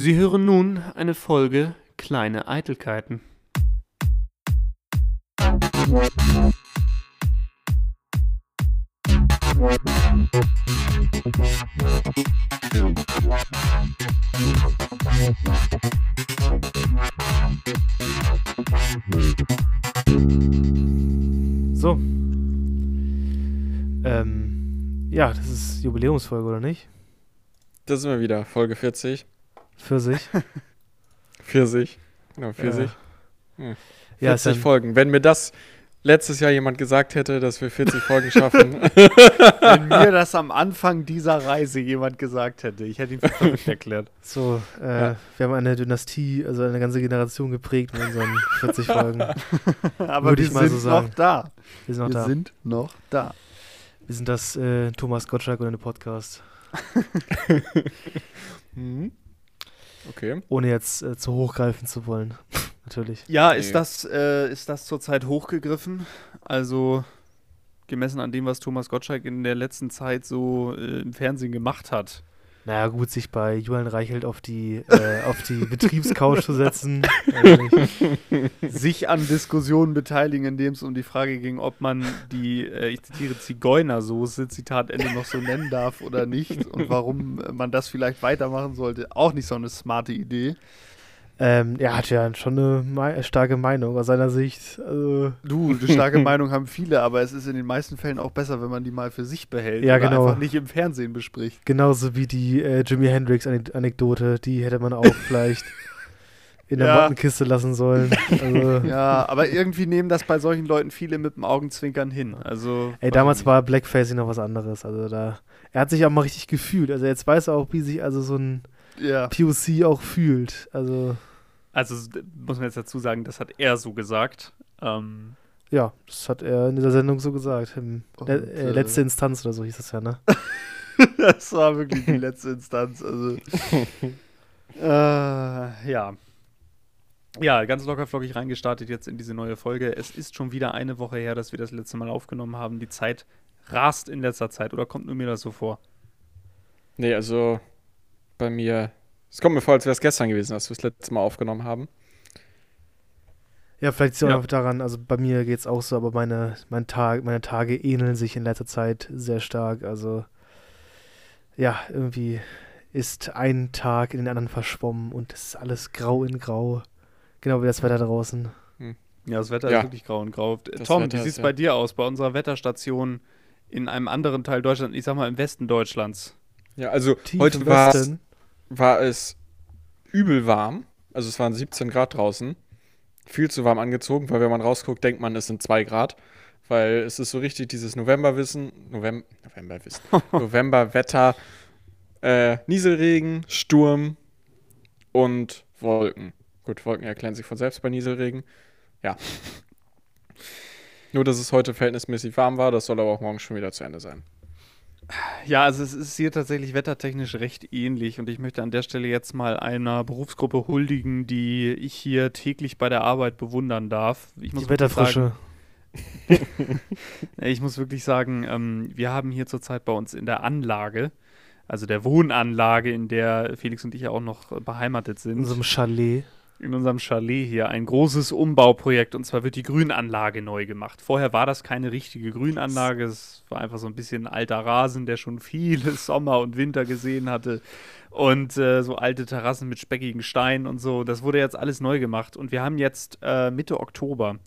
Sie hören nun eine Folge Kleine Eitelkeiten. So. Ähm, ja, das ist Jubiläumsfolge, oder nicht? Das sind wir wieder, Folge 40. Für sich. 40. Genau, 40. Ja, Ja, ja ist 40 dann, Folgen. Wenn mir das letztes Jahr jemand gesagt hätte, dass wir 40 Folgen schaffen. Wenn mir das am Anfang dieser Reise jemand gesagt hätte, ich hätte ihn für verrückt erklärt. so, äh, Ja. wir haben eine Dynastie, also eine ganze Generation geprägt mit unseren 40 Folgen. Aber Würde wir ich mal sind so sagen. noch da. Wir sind noch wir da. sind noch da. wir sind das äh, Thomas Gottschalk und eine Podcast. Mhm. Okay. Ohne jetzt äh, zu hochgreifen zu wollen. Natürlich. Ja, Nee. ist das, äh, ist das zurzeit hochgegriffen? Also gemessen an dem, was Thomas Gottschalk in der letzten Zeit so äh, im Fernsehen gemacht hat. Naja, gut, sich bei Julian Reichelt auf die, äh, auf die Betriebscouch zu setzen. Ich, sich an Diskussionen beteiligen, in dem es um die Frage ging, ob man die, äh, ich zitiere, Zigeunersoße, Zitat Ende, noch so nennen darf oder nicht und warum äh, man das vielleicht weitermachen sollte. Auch nicht so eine smarte Idee. Ähm, er hat ja schon eine mei starke Meinung aus seiner Sicht. Also, Du, eine starke Meinung haben viele, aber es ist in den meisten Fällen auch besser, wenn man die mal für sich behält Ja, oder genau. einfach nicht im Fernsehen bespricht. Genauso wie die äh, Jimi Hendrix-Anekdote, die hätte man auch vielleicht in der Ja. Mottenkiste lassen sollen. Also, Ja, aber irgendwie nehmen das bei solchen Leuten viele mit dem Augenzwinkern hin. Also, Ey, damals war Blackfacing noch was anderes. Also da, er hat sich auch mal richtig gefühlt. Also jetzt weiß er auch, wie sich also so ein. Ja. POC auch fühlt. Also Also muss man jetzt dazu sagen, das hat er so gesagt. Ähm, ja, das hat er in dieser Sendung so gesagt. Im, Und, le äh, äh, letzte Instanz oder so hieß das ja, ne? das war wirklich die letzte Instanz. Also, äh, ja. Ja, ganz locker flockig reingestartet jetzt in diese neue Folge. Es ist schon wieder eine Woche her, dass wir das letzte Mal aufgenommen haben. Die Zeit rast in letzter Zeit oder kommt nur mir das so vor? Nee, also bei mir. Es kommt mir vor, als wäre es gestern gewesen, als wir das letzte Mal aufgenommen haben. Ja, vielleicht ist es Ja. auch daran, also bei mir geht es auch so, aber meine, mein Tag, meine Tage ähneln sich in letzter Zeit sehr stark. Also ja, irgendwie ist ein Tag in den anderen verschwommen und es ist alles grau in grau. Genau wie das Wetter draußen. Ja, das Wetter Ja. ist wirklich grau und grau. Das Tom, Wetter wie sieht es ja. bei dir aus? Bei unserer Wetterstation in einem anderen Teil Deutschlands, ich sag mal im Westen Deutschlands. Ja, also Tief heute war es. War es übel warm. Also es waren 17 Grad draußen. Viel zu warm angezogen, weil wenn man rausguckt, denkt man, es sind 2 Grad. Weil es ist so richtig dieses Novemberwissen, November, Novemberwissen, Novemberwetter, äh, Nieselregen, Sturm und Wolken. Gut, Wolken erklären sich von selbst bei Nieselregen. Ja. Nur, dass es heute verhältnismäßig warm war, das soll aber auch morgen schon wieder zu Ende sein. Ja, also es ist hier tatsächlich wettertechnisch recht ähnlich und ich möchte an der Stelle jetzt mal einer Berufsgruppe huldigen, die ich hier täglich bei der Arbeit bewundern darf. Ich muss Die wirklich Wetterfrische. Sagen, ich muss wirklich sagen, ähm, wir haben hier zurzeit bei uns in der Anlage, also der Wohnanlage, in der Felix und ich ja auch noch beheimatet sind, In so einem Chalet. In unserem Chalet hier ein großes Umbauprojekt und zwar wird die Grünanlage neu gemacht. Vorher war das keine richtige Grünanlage, es war einfach so ein bisschen alter Rasen, der schon viele Sommer und Winter gesehen hatte und äh, so alte Terrassen mit speckigen Steinen und so. Das wurde jetzt alles neu gemacht und wir haben jetzt äh, Mitte Oktober.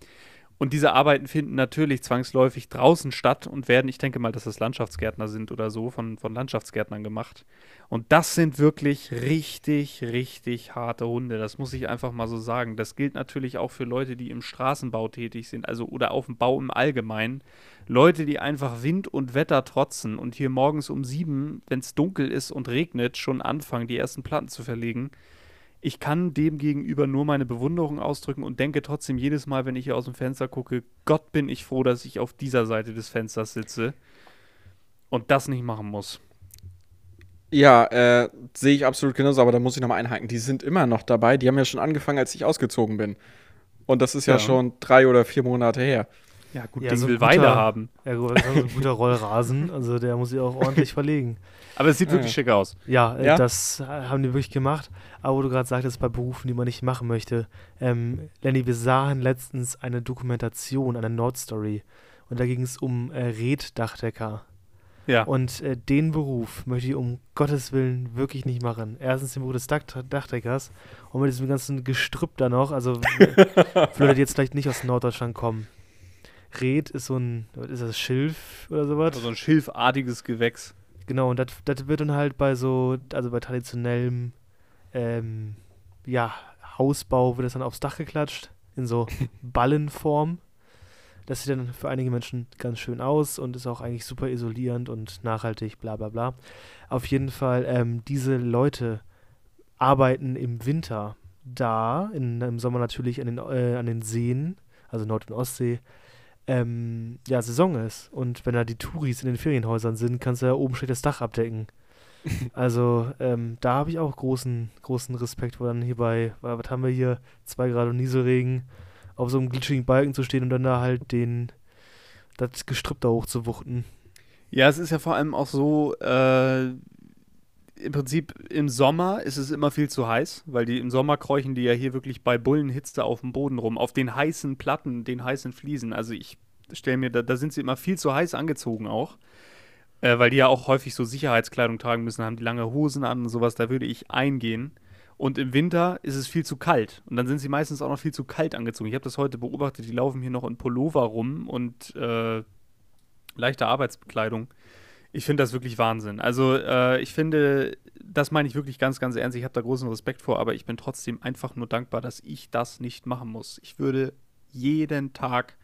Und diese Arbeiten finden natürlich zwangsläufig draußen statt und werden, ich denke mal, dass das Landschaftsgärtner sind oder so, von, von Landschaftsgärtnern gemacht. Und das sind wirklich richtig, richtig harte Hunde. Das muss ich einfach mal so sagen. Das gilt natürlich auch für Leute, die im Straßenbau tätig sind, also oder auf dem Bau im Allgemeinen. Leute, die einfach Wind und Wetter trotzen und hier morgens um sieben, wenn es dunkel ist und regnet, schon anfangen, die ersten Platten zu verlegen. Ich kann dem gegenüber nur meine Bewunderung ausdrücken und denke trotzdem jedes Mal, wenn ich hier aus dem Fenster gucke, Gott bin ich froh, dass ich auf dieser Seite des Fensters sitze und das nicht machen muss. Ja, äh, sehe ich absolut genauso, aber da muss ich nochmal einhaken. Die sind immer noch dabei. Die haben ja schon angefangen, als ich ausgezogen bin. Und das ist ja, Ja. schon drei oder vier Monate her. Ja, gut, Ja, Ding so will guter- Weide haben. Ja, gut, das ist ein guter Rollrasen, also der muss sich auch ordentlich verlegen. Aber es sieht Ja, wirklich schick aus. Ja, äh, Ja? das äh, haben die wirklich gemacht. Aber wo du gerade sagtest, bei Berufen, die man nicht machen möchte. Ähm, Lenny, wir sahen letztens eine Dokumentation, eine Nordstory. Und da ging es um äh, Reddachdecker. Ja. Und äh, den Beruf möchte ich um Gottes Willen wirklich nicht machen. Erstens den Beruf des Dach Dachdeckers und mit diesem ganzen Gestrüpp da noch. Also die jetzt vielleicht nicht aus Norddeutschland kommen. Red ist so ein, ist das, Schilf oder sowas? so ein schilfartiges Gewächs. Genau, und das wird dann halt bei so, also bei traditionellem, ähm, ja, Hausbau wird das dann aufs Dach geklatscht, in so Ballenform. Das sieht dann für einige Menschen ganz schön aus und ist auch eigentlich super isolierend und nachhaltig, bla bla bla. Auf jeden Fall, ähm, diese Leute arbeiten im Winter da, in, im Sommer natürlich an den, äh, an den Seen, also Nord- und Ostsee, ähm, ja, Saison ist. Und wenn da die Touris in den Ferienhäusern sind, kannst du ja oben schlecht das Dach abdecken. also ähm, da habe ich auch großen, großen Respekt vor, dann hier bei, wa- was haben wir hier, zwei Grad und Nieselregen, auf so einem glitschigen Balken zu stehen und dann da halt den, das Gestrüpp da hochzuwuchten. Ja, es ist ja vor allem auch so, äh, im Prinzip im Sommer ist es immer viel zu heiß, weil die im Sommer kräuchen die ja hier wirklich bei Bullenhitze auf dem Boden rum, auf den heißen Platten, den heißen Fliesen. Also ich stelle mir, da, da sind sie immer viel zu heiß angezogen auch. Äh, weil die ja auch häufig so Sicherheitskleidung tragen müssen, haben die lange Hosen an und sowas, da würde ich eingehen. Und im Winter ist es viel zu kalt. Und dann sind sie meistens auch noch viel zu kalt angezogen. Ich habe das heute beobachtet, die laufen hier noch in Pullover rum und äh, leichte Arbeitsbekleidung. Ich finde das wirklich Wahnsinn. Also äh, ich finde, das meine ich wirklich ganz, ganz ernst. Ich habe da großen Respekt vor, aber ich bin trotzdem einfach nur dankbar, dass ich das nicht machen muss. Ich würde jeden Tag,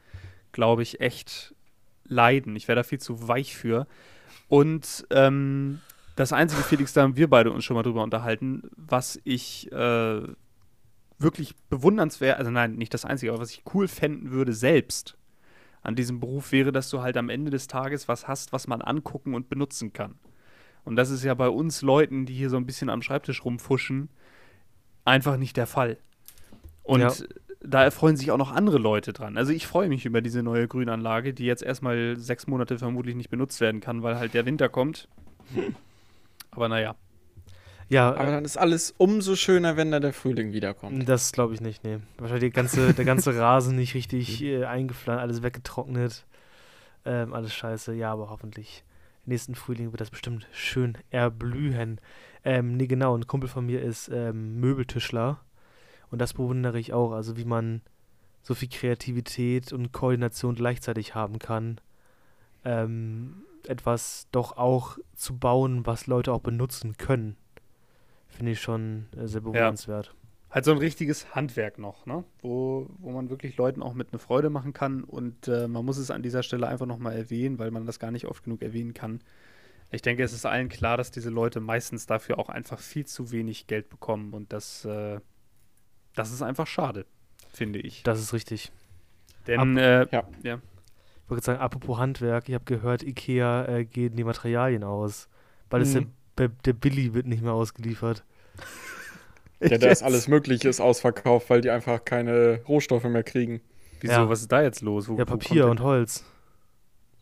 glaube ich, echt leiden. Ich wäre da viel zu weich für. Und ähm, das einzige, Felix, da haben wir beide uns schon mal drüber unterhalten, was ich äh, wirklich bewundernswert, also nein, nicht das einzige, aber was ich cool fänden würde selbst an diesem Beruf wäre, dass du halt am Ende des Tages was hast, was man angucken und benutzen kann. Und das ist ja bei uns Leuten, die hier so ein bisschen am Schreibtisch rumfuschen, einfach nicht der Fall. Und Ja. da erfreuen sich auch noch andere Leute dran. Also ich freue mich über diese neue Grünanlage, die jetzt erstmal sechs Monate vermutlich nicht benutzt werden kann, weil halt der Winter kommt. Aber naja. Ja, Aber dann ist alles umso schöner, wenn da der Frühling wiederkommt. Das glaube ich nicht, nee. Wahrscheinlich der ganze, der ganze Rasen nicht richtig äh, eingepflanzt, alles weggetrocknet. Ähm, alles scheiße. Ja, aber hoffentlich nächsten Frühling wird das bestimmt schön erblühen. Ähm, nee, genau. Ein Kumpel von mir ist ähm, Möbeltischler. Und das bewundere ich auch. Also wie man so viel Kreativität und Koordination gleichzeitig haben kann. Ähm, etwas doch auch zu bauen, was Leute auch benutzen können. Finde ich schon äh, sehr bewundernswert. Halt so ein richtiges Handwerk noch, ne? Wo, wo man wirklich Leuten auch mit eine Freude machen kann. Und äh, man muss es an dieser Stelle einfach nochmal erwähnen, weil man das gar nicht oft genug erwähnen kann. Ich denke, es ist allen klar, dass diese Leute meistens dafür auch einfach viel zu wenig Geld bekommen. Und das, äh, das ist einfach schade, finde ich. Das ist richtig. Denn, äh, Ja. ja. Ich wollte sagen, apropos Handwerk, ich habe gehört, Ikea äh, gehen die Materialien aus. Weil es der, Mhm. Der, Billy wird nicht mehr ausgeliefert. Ja, da ist alles Mögliche ist ausverkauft, weil die einfach keine Rohstoffe mehr kriegen. Wieso, Ja. was ist da jetzt los? Wo, Ja, Papier und Holz.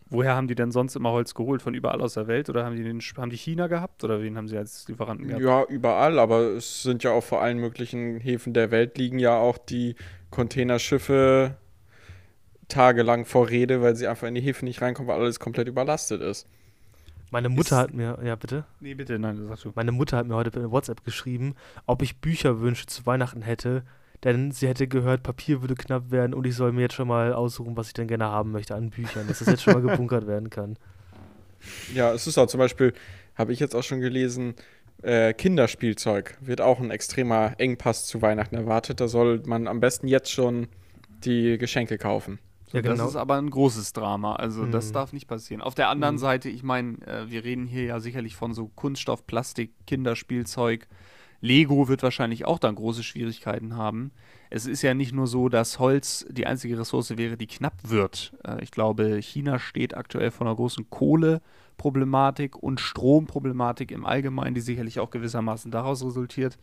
Woher haben die denn sonst immer Holz geholt? Von überall aus der Welt? Oder haben die, den, haben die China gehabt? Oder wen haben sie als Lieferanten gehabt? Ja, überall, aber es sind ja auch vor allen möglichen Häfen der Welt liegen ja auch die Containerschiffe tagelang vor Rede, weil sie einfach in die Häfen nicht reinkommen, weil alles komplett überlastet ist. Meine Mutter Ist- hat mir, ja bitte, Nee, bitte, nein, das sagst du. meine Mutter hat mir heute per WhatsApp geschrieben, ob ich Bücherwünsche zu Weihnachten hätte, denn sie hätte gehört, Papier würde knapp werden und ich soll mir jetzt schon mal aussuchen, was ich denn gerne haben möchte an Büchern, dass das jetzt schon mal gebunkert werden kann. Ja, es ist auch zum Beispiel, habe ich jetzt auch schon gelesen, äh, Kinderspielzeug wird auch ein extremer Engpass zu Weihnachten erwartet. Da soll man am besten jetzt schon die Geschenke kaufen. Ja, Das genau. ist aber ein großes Drama. Also, das Mhm. darf nicht passieren. Auf der anderen Mhm. Seite, ich meine, äh, wir reden hier ja sicherlich von so Kunststoff, Plastik, Kinderspielzeug. Lego wird wahrscheinlich auch dann große Schwierigkeiten haben. Es ist ja nicht nur so, dass Holz die einzige Ressource wäre, die knapp wird. Äh, ich glaube, China steht aktuell vor einer großen Kohleproblematik und Stromproblematik im Allgemeinen, die sicherlich auch gewissermaßen daraus resultiert.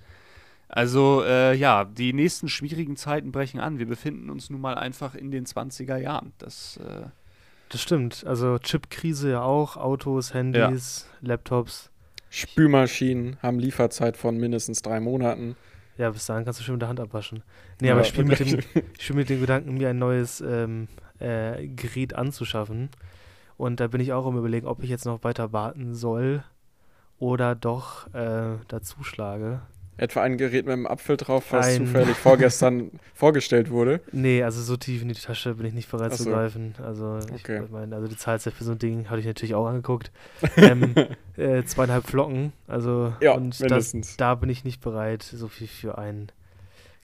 Also äh, ja, die nächsten schwierigen Zeiten brechen an. Wir befinden uns nun mal einfach in den 20er Jahren. Das, äh, Das stimmt. Also Chipkrise ja auch, Autos, Handys, Laptops. Spülmaschinen haben Lieferzeit von mindestens drei Monaten. Ja, bis dahin kannst du schön mit der Hand abwaschen. Nee, Ja, aber ich spiele mit, dem- ich spiel mit dem Gedanken, mir ein neues ähm, äh, Gerät anzuschaffen. Und da bin ich auch am überlegen, ob ich jetzt noch weiter warten soll oder doch äh, dazu schlage. Etwa ein Gerät mit einem Apfel drauf, was Ein- zufällig vorgestern vorgestellt wurde. Nee, also so tief in die Tasche bin ich nicht bereit Ach zu so. greifen. Also ich Okay. meine, also die Zahlzeit für so ein Ding hatte ich natürlich auch angeguckt. ähm, äh, zweieinhalb Flocken, also Ja, und das, mindestens. da bin ich nicht bereit, so viel für ein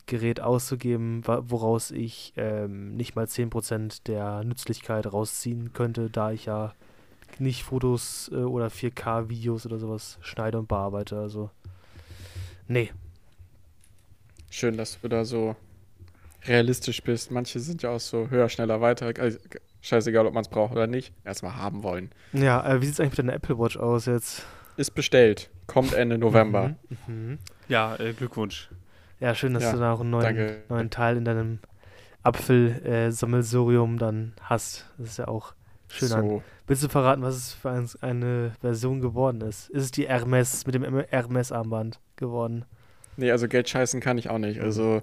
Gerät auszugeben, woraus ich ähm, nicht mal 10% der Nützlichkeit rausziehen könnte, da ich ja nicht Fotos äh, oder 4K-Videos oder sowas schneide und bearbeite. Also, nee. Schön, dass du da so realistisch bist. Manche sind ja auch so höher, schneller, weiter. Also, scheißegal, ob man es braucht oder nicht. Erstmal haben wollen. Ja, äh, wie sieht es eigentlich mit deiner Apple Watch aus jetzt? Ist bestellt. Kommt Ende November. Mhm. Mhm. ja, äh, Glückwunsch. Ja, schön, dass Ja, du da auch einen neuen, danke. neuen Teil in deinem Apfelsammelsurium dann hast. Das ist ja auch schön an. So. Willst du verraten, was es für ein, eine Version geworden ist? Ist es die Hermes mit dem Hermes-Armband geworden? Nee, also Geld scheißen kann ich auch nicht. Also,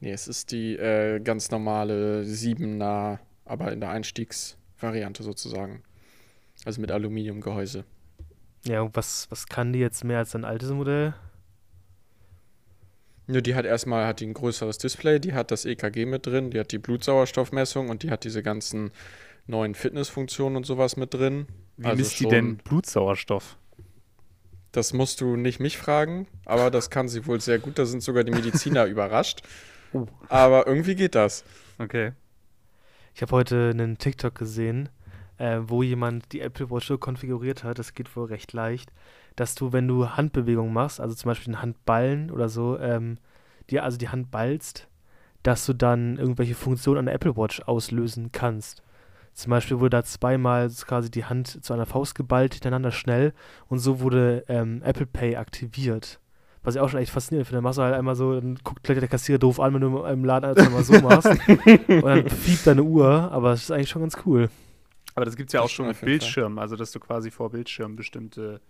nee, es ist die äh, ganz normale 7er, aber in der Einstiegsvariante sozusagen. Also mit Aluminiumgehäuse. Ja, und was, was kann die jetzt mehr als dein altes Modell? Nur die hat erstmal hat die ein größeres Display, die hat das EKG mit drin, die hat die Blutsauerstoffmessung und die hat diese ganzen neuen Fitnessfunktionen und sowas mit drin. Wie Also misst die denn Blutsauerstoff? Das musst du nicht mich fragen, aber das kann sie wohl sehr gut. Da sind sogar die Mediziner überrascht. Oh. Aber irgendwie geht das. Okay. Ich habe heute einen TikTok gesehen, äh, wo jemand die Apple Watch so konfiguriert hat, das geht wohl recht leicht, dass du, wenn du Handbewegungen machst, also zum Beispiel den Handballen oder so, ähm, dir also die Hand ballst, dass du dann irgendwelche Funktionen an der Apple Watch auslösen kannst. Zum Beispiel wurde da zweimal quasi die Hand zu einer Faust geballt, hintereinander schnell und so wurde ähm, Apple Pay aktiviert. Was ich auch schon echt faszinierend finde. Dann machst du halt einmal so, dann guckt gleich der Kassierer doof an, wenn du im Laden alles einmal so machst. und dann fiebt deine Uhr, aber es ist eigentlich schon ganz cool. Aber das gibt es ja auch schon mit. Bildschirmen, also dass du quasi vor Bildschirmen bestimmte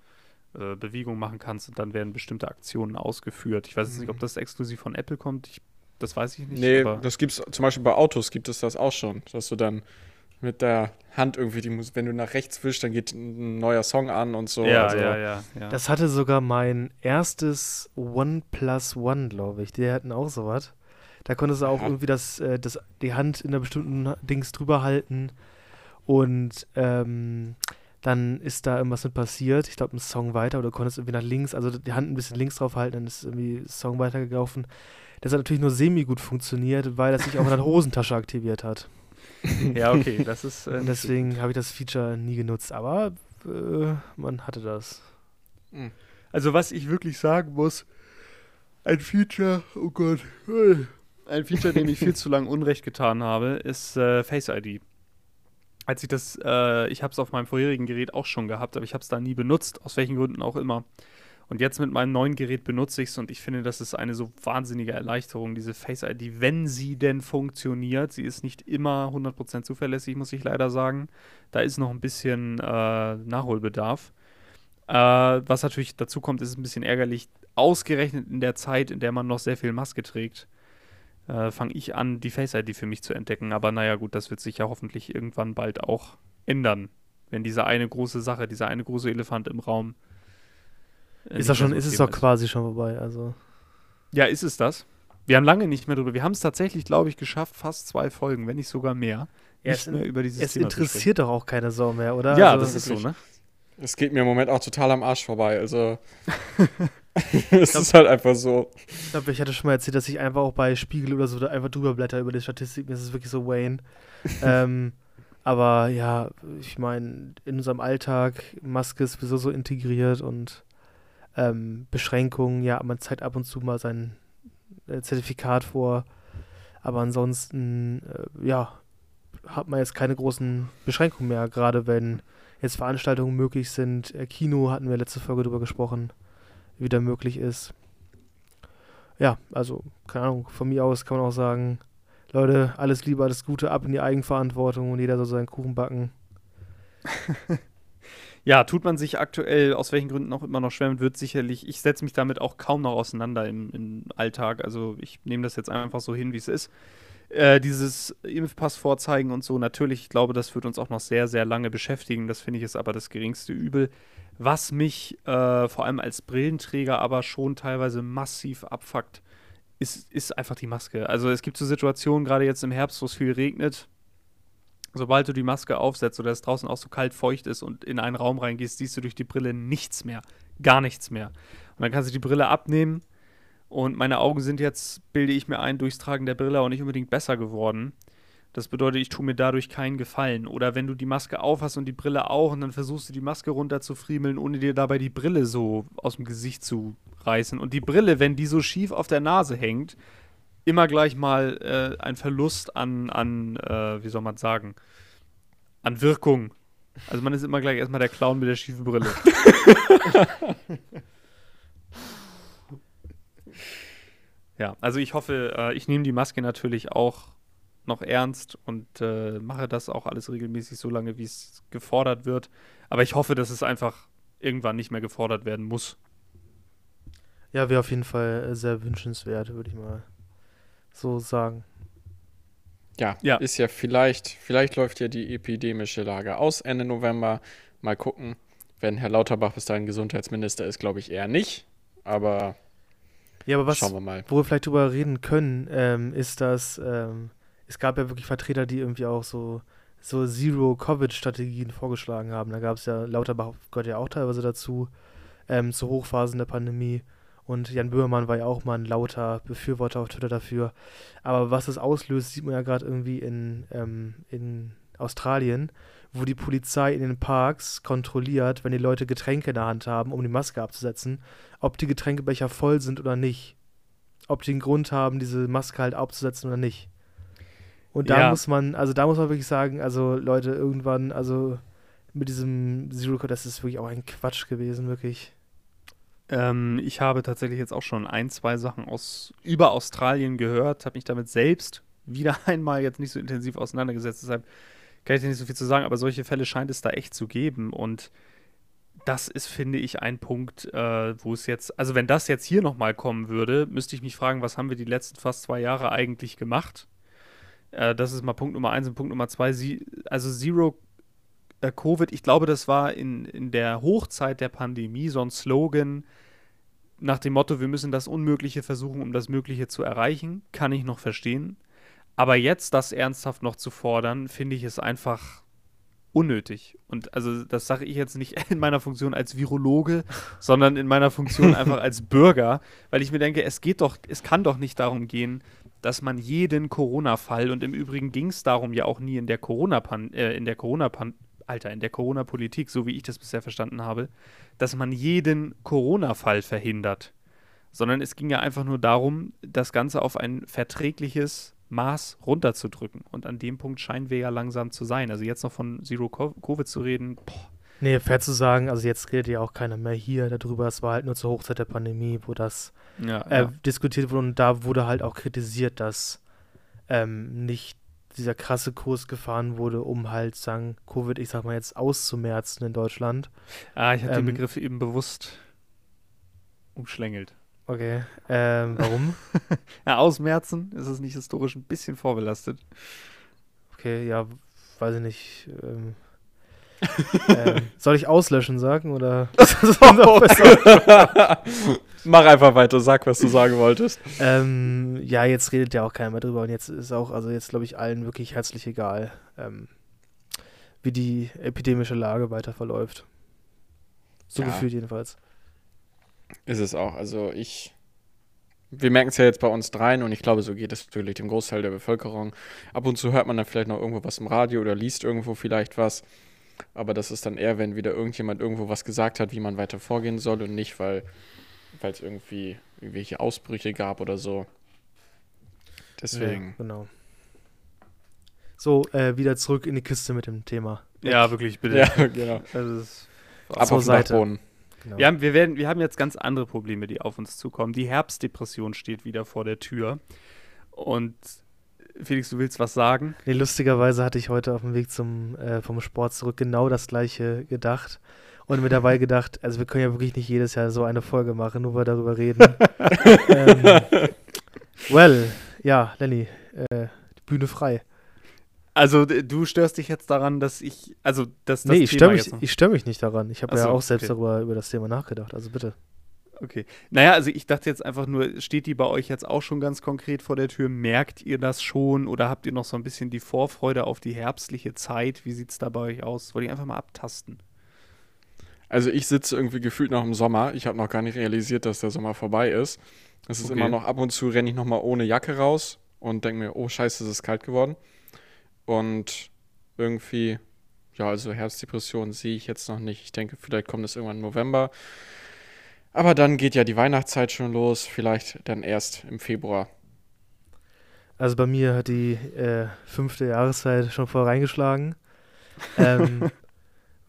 äh, Bewegungen machen kannst und dann werden bestimmte Aktionen ausgeführt. Ich weiß jetzt nicht, ob das exklusiv von Apple kommt. Ich, das weiß ich nicht. Nee, aber das gibt's zum Beispiel bei Autos gibt es das auch schon, dass du dann mit der Hand irgendwie die Musik, wenn du nach rechts wischst, dann geht ein neuer Song an und so. ja, also, ja, ja, ja. Das hatte sogar mein erstes OnePlus One, glaube ich. Die hatten auch sowas. Da konntest du auch Ja. irgendwie das, äh, das, die Hand in einer bestimmten Dings drüber halten und ähm, dann ist da irgendwas mit passiert. Ich glaube, ein Song weiter oder du konntest irgendwie nach links, also die Hand ein bisschen links drauf halten, dann ist irgendwie ein Song weitergelaufen. Das hat natürlich nur semi gut funktioniert, weil das sich auch in der Hosentasche aktiviert hat. ja, okay, das ist. Äh, deswegen habe ich das Feature nie genutzt, aber äh, man hatte das. Hm. Also was ich wirklich sagen muss, ein Feature, oh Gott, ein Feature, dem ich viel zu lange Unrecht getan habe, ist äh, Face ID. Als ich das, äh, ich habe es auf meinem vorherigen Gerät auch schon gehabt, aber ich habe es da nie benutzt, aus welchen Gründen auch immer. Und jetzt mit meinem neuen Gerät benutze ich es und ich finde, das ist eine so wahnsinnige Erleichterung, diese Face ID, wenn sie denn funktioniert. Sie ist nicht immer 100% zuverlässig, muss ich leider sagen. Da ist noch ein bisschen äh, Nachholbedarf. Äh, was natürlich dazu kommt, ist ein bisschen ärgerlich. Ausgerechnet in der Zeit, in der man noch sehr viel Maske trägt, äh, fange ich an, die Face ID für mich zu entdecken. Aber naja, gut, das wird sich ja hoffentlich irgendwann bald auch ändern. Wenn diese eine große Sache, dieser eine große Elefant im Raum. Äh, Ist das schon, ist es doch quasi schon vorbei, also. Ja, ist es das? Wir haben lange nicht mehr drüber. Wir haben es tatsächlich, glaube ich, geschafft, fast zwei Folgen, wenn nicht sogar mehr. Ja, nicht es- mehr über dieses Es Thema zu interessiert doch auch keine Sau mehr, oder? Ja, also, das ist so, ne? Es geht mir im Moment auch total am Arsch vorbei. Also es ist halt einfach so. Ich glaube, ich hatte schon mal erzählt, dass ich einfach auch bei Spiegel oder so da einfach drüber blätter über die Statistiken. Das ist wirklich so Wayne. ähm, aber ja, ich meine, in unserem Alltag, Maske ist sowieso so integriert und ähm, Beschränkungen, ja, man zeigt ab und zu mal sein äh, Zertifikat vor. Aber ansonsten, äh, ja, hat man jetzt keine großen Beschränkungen mehr, gerade wenn jetzt Veranstaltungen möglich sind. Äh, Kino hatten wir letzte Folge drüber gesprochen, wieder möglich ist. ja, also, keine Ahnung, von mir aus kann man auch sagen, Leute, alles Liebe, alles Gute, ab in die Eigenverantwortung und jeder soll seinen Kuchen backen. Ja, tut man sich aktuell aus welchen Gründen auch immer noch schwer mit, wird sicherlich, ich setze mich damit auch kaum noch auseinander im, im Alltag. Also ich nehme das jetzt einfach so hin, wie es ist. Äh, dieses Impfpass vorzeigen und so, natürlich, ich glaube, das wird uns auch noch sehr, sehr lange beschäftigen. Das finde ich ist aber das geringste Übel. Was mich äh, vor allem als Brillenträger aber schon teilweise massiv abfuckt, ist, ist einfach die Maske. Also es gibt so Situationen, gerade jetzt im Herbst, wo es viel regnet, sobald du die Maske aufsetzt oder es draußen auch so kalt feucht ist und in einen Raum reingehst, siehst du durch die Brille nichts mehr. Gar nichts mehr. Und dann kannst du die Brille abnehmen und meine Augen sind jetzt, bilde ich mir ein, durchs Tragen der Brille auch nicht unbedingt besser geworden. Das bedeutet, ich tue mir dadurch keinen Gefallen. Oder wenn du die Maske aufhast und die Brille auch und dann versuchst du die Maske runter zu friemeln, ohne dir dabei die Brille so aus dem Gesicht zu reißen. Und die Brille, wenn die so schief auf der Nase hängt, immer gleich mal äh, ein Verlust an, an äh, wie soll man sagen, an Wirkung. Also man ist immer gleich erstmal der Clown mit der schiefen Brille. ja, also ich hoffe, äh, ich nehme die Maske natürlich auch noch ernst und äh, mache das auch alles regelmäßig so lange, wie es gefordert wird. Aber ich hoffe, dass es einfach irgendwann nicht mehr gefordert werden muss. Ja, wäre auf jeden Fall äh, sehr wünschenswert, würde ich mal so sagen. Ja, ja, ist ja vielleicht, vielleicht läuft ja die epidemische Lage aus Ende November. Mal gucken. Wenn Herr Lauterbach bis dahin Gesundheitsminister ist, glaube ich eher nicht. Aber, ja, aber was, schauen wir mal. Wo wir vielleicht drüber reden können, ähm, ist, dass ähm, es gab ja wirklich Vertreter, die irgendwie auch so, so Zero-Covid-Strategien vorgeschlagen haben. Da gab es ja, Lauterbach gehört ja auch teilweise dazu, ähm, zu Hochphasen der Pandemie. Und Jan Böhmermann war ja auch mal ein lauter Befürworter auf Twitter dafür. Aber was das auslöst, sieht man ja gerade irgendwie in, ähm, in Australien, wo die Polizei in den Parks kontrolliert, wenn die Leute Getränke in der Hand haben, um die Maske abzusetzen, ob die Getränkebecher voll sind oder nicht. Ob die einen Grund haben, diese Maske halt abzusetzen oder nicht. Und da ja. muss man, also da muss man wirklich sagen, also Leute, irgendwann, also mit diesem Zero Code, das ist wirklich auch ein Quatsch gewesen, wirklich. Ähm, ich habe tatsächlich jetzt auch schon ein, zwei Sachen aus über Australien gehört, habe mich damit selbst wieder einmal jetzt nicht so intensiv auseinandergesetzt, deshalb kann ich dir nicht so viel zu sagen, aber solche Fälle scheint es da echt zu geben und das ist, finde ich, ein Punkt, äh, wo es jetzt, also wenn das jetzt hier nochmal kommen würde, müsste ich mich fragen, was haben wir die letzten fast zwei Jahre eigentlich gemacht? Äh, das ist mal Punkt Nummer eins und Punkt Nummer zwei. Sie, also Zero äh, Covid, ich glaube, das war in, in der Hochzeit der Pandemie so ein Slogan nach dem Motto, wir müssen das Unmögliche versuchen, um das Mögliche zu erreichen. Kann ich noch verstehen. Aber jetzt das ernsthaft noch zu fordern, finde ich es einfach unnötig. Und also das sage ich jetzt nicht in meiner Funktion als Virologe, sondern in meiner Funktion einfach als Bürger, weil ich mir denke, es geht doch, es kann doch nicht darum gehen, dass man jeden Corona-Fall, und im Übrigen ging es darum ja auch nie in der Corona-Pan, äh, in der Corona-Pan, Alter, in der Corona-Politik, so wie ich das bisher verstanden habe, dass man jeden Corona-Fall verhindert. Sondern es ging ja einfach nur darum, das Ganze auf ein verträgliches Maß runterzudrücken. Und an dem Punkt scheinen wir ja langsam zu sein. Also jetzt noch von Zero Covid zu reden, boah, Nee, fair zu sagen, also jetzt redet ja auch keiner mehr hier darüber. Es war halt nur zur Hochzeit der Pandemie, wo das ja, äh, ja. diskutiert wurde und da wurde halt auch kritisiert, dass ähm, nicht dieser krasse Kurs gefahren wurde, um halt sagen, Covid, ich sag mal jetzt auszumerzen in Deutschland. Ah, ich habe ähm, den Begriff eben bewusst umschlängelt. Okay, ähm, warum? ja, ausmerzen ist es nicht historisch ein bisschen vorbelastet. Okay, ja, weiß ich nicht. Ähm, ähm, soll ich auslöschen sagen oder? Mach einfach weiter, sag, was du sagen wolltest. Ähm, ja, jetzt redet ja auch keiner mehr drüber und jetzt ist auch, also jetzt glaube ich allen wirklich herzlich egal, ähm, wie die epidemische Lage weiter verläuft. So ja. gefühlt jedenfalls. Ist es auch. Also ich, wir merken es ja jetzt bei uns dreien und ich glaube, so geht es natürlich dem Großteil der Bevölkerung. Ab und zu hört man dann vielleicht noch irgendwo was im Radio oder liest irgendwo vielleicht was. Aber das ist dann eher, wenn wieder irgendjemand irgendwo was gesagt hat, wie man weiter vorgehen soll und nicht, weil es irgendwie irgendwelche Ausbrüche gab oder so. Deswegen. Ja, genau. So, äh, wieder zurück in die Kiste mit dem Thema. Ja, wirklich, bitte. Ja, genau. Also Ab auf Seite. Genau. Wir, haben, wir, werden, wir haben jetzt ganz andere Probleme, die auf uns zukommen. Die Herbstdepression steht wieder vor der Tür. Und Felix, du willst was sagen? Nee, lustigerweise hatte ich heute auf dem Weg zum, äh, vom Sport zurück genau das gleiche gedacht. Und mir dabei gedacht, also wir können ja wirklich nicht jedes Jahr so eine Folge machen, nur weil wir darüber reden. ähm, well, ja, Lenny, äh, die Bühne frei. Also du störst dich jetzt daran, dass ich, also dass das Nee, ich störe mich, stör mich nicht daran. Ich habe ja auch selbst okay. darüber über das Thema nachgedacht, also bitte. Okay. Naja, also ich dachte jetzt einfach nur, steht die bei euch jetzt auch schon ganz konkret vor der Tür? Merkt ihr das schon oder habt ihr noch so ein bisschen die Vorfreude auf die herbstliche Zeit? Wie sieht es da bei euch aus? Wollte ich einfach mal abtasten. Also ich sitze irgendwie gefühlt noch im Sommer. Ich habe noch gar nicht realisiert, dass der Sommer vorbei ist. Es ist okay. immer noch ab und zu renne ich noch mal ohne Jacke raus und denke mir, oh scheiße, es ist kalt geworden. Und irgendwie, ja, also Herbstdepression sehe ich jetzt noch nicht. Ich denke, vielleicht kommt es irgendwann im November. Aber dann geht ja die Weihnachtszeit schon los, vielleicht dann erst im Februar. Also bei mir hat die äh, fünfte Jahreszeit schon voll reingeschlagen. ähm,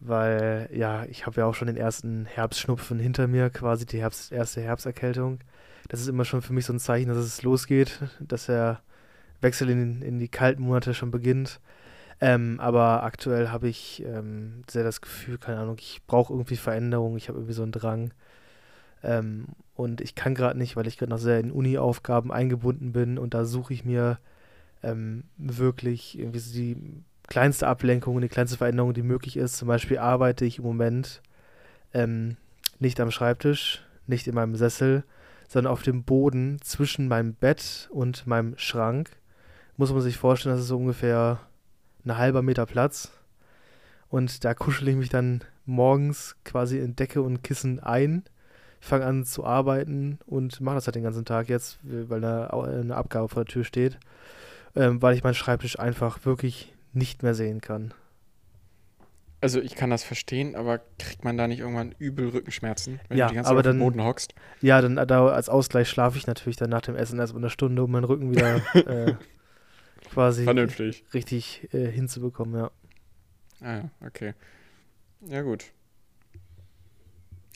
weil, ja, ich habe ja auch schon den ersten Herbstschnupfen hinter mir, quasi die Herbst, erste Herbsterkältung. Das ist immer schon für mich so ein Zeichen, dass es losgeht, dass der Wechsel in, in die kalten Monate schon beginnt. Ähm, aber aktuell habe ich ähm, sehr das Gefühl, keine Ahnung, ich brauche irgendwie Veränderung, ich habe irgendwie so einen Drang. Ähm, und ich kann gerade nicht, weil ich gerade noch sehr in Uni-Aufgaben eingebunden bin und da suche ich mir ähm, wirklich irgendwie so die kleinste Ablenkung die kleinste Veränderung, die möglich ist. Zum Beispiel arbeite ich im Moment ähm, nicht am Schreibtisch, nicht in meinem Sessel, sondern auf dem Boden zwischen meinem Bett und meinem Schrank. Muss man sich vorstellen, das ist so ungefähr ein halber Meter Platz. Und da kuschel ich mich dann morgens quasi in Decke und Kissen ein, fange an zu arbeiten und mache das halt den ganzen Tag jetzt, weil da eine Abgabe vor der Tür steht, ähm, weil ich meinen Schreibtisch einfach wirklich nicht mehr sehen kann. Also ich kann das verstehen, aber kriegt man da nicht irgendwann übel Rückenschmerzen, wenn ja, du die ganze Zeit auf dem Boden hockst? Ja, dann da als Ausgleich schlafe ich natürlich dann nach dem Essen erst eine Stunde, um meinen Rücken wieder äh, quasi Vernünftig. richtig äh, hinzubekommen, ja. Ah ja, okay. Ja gut.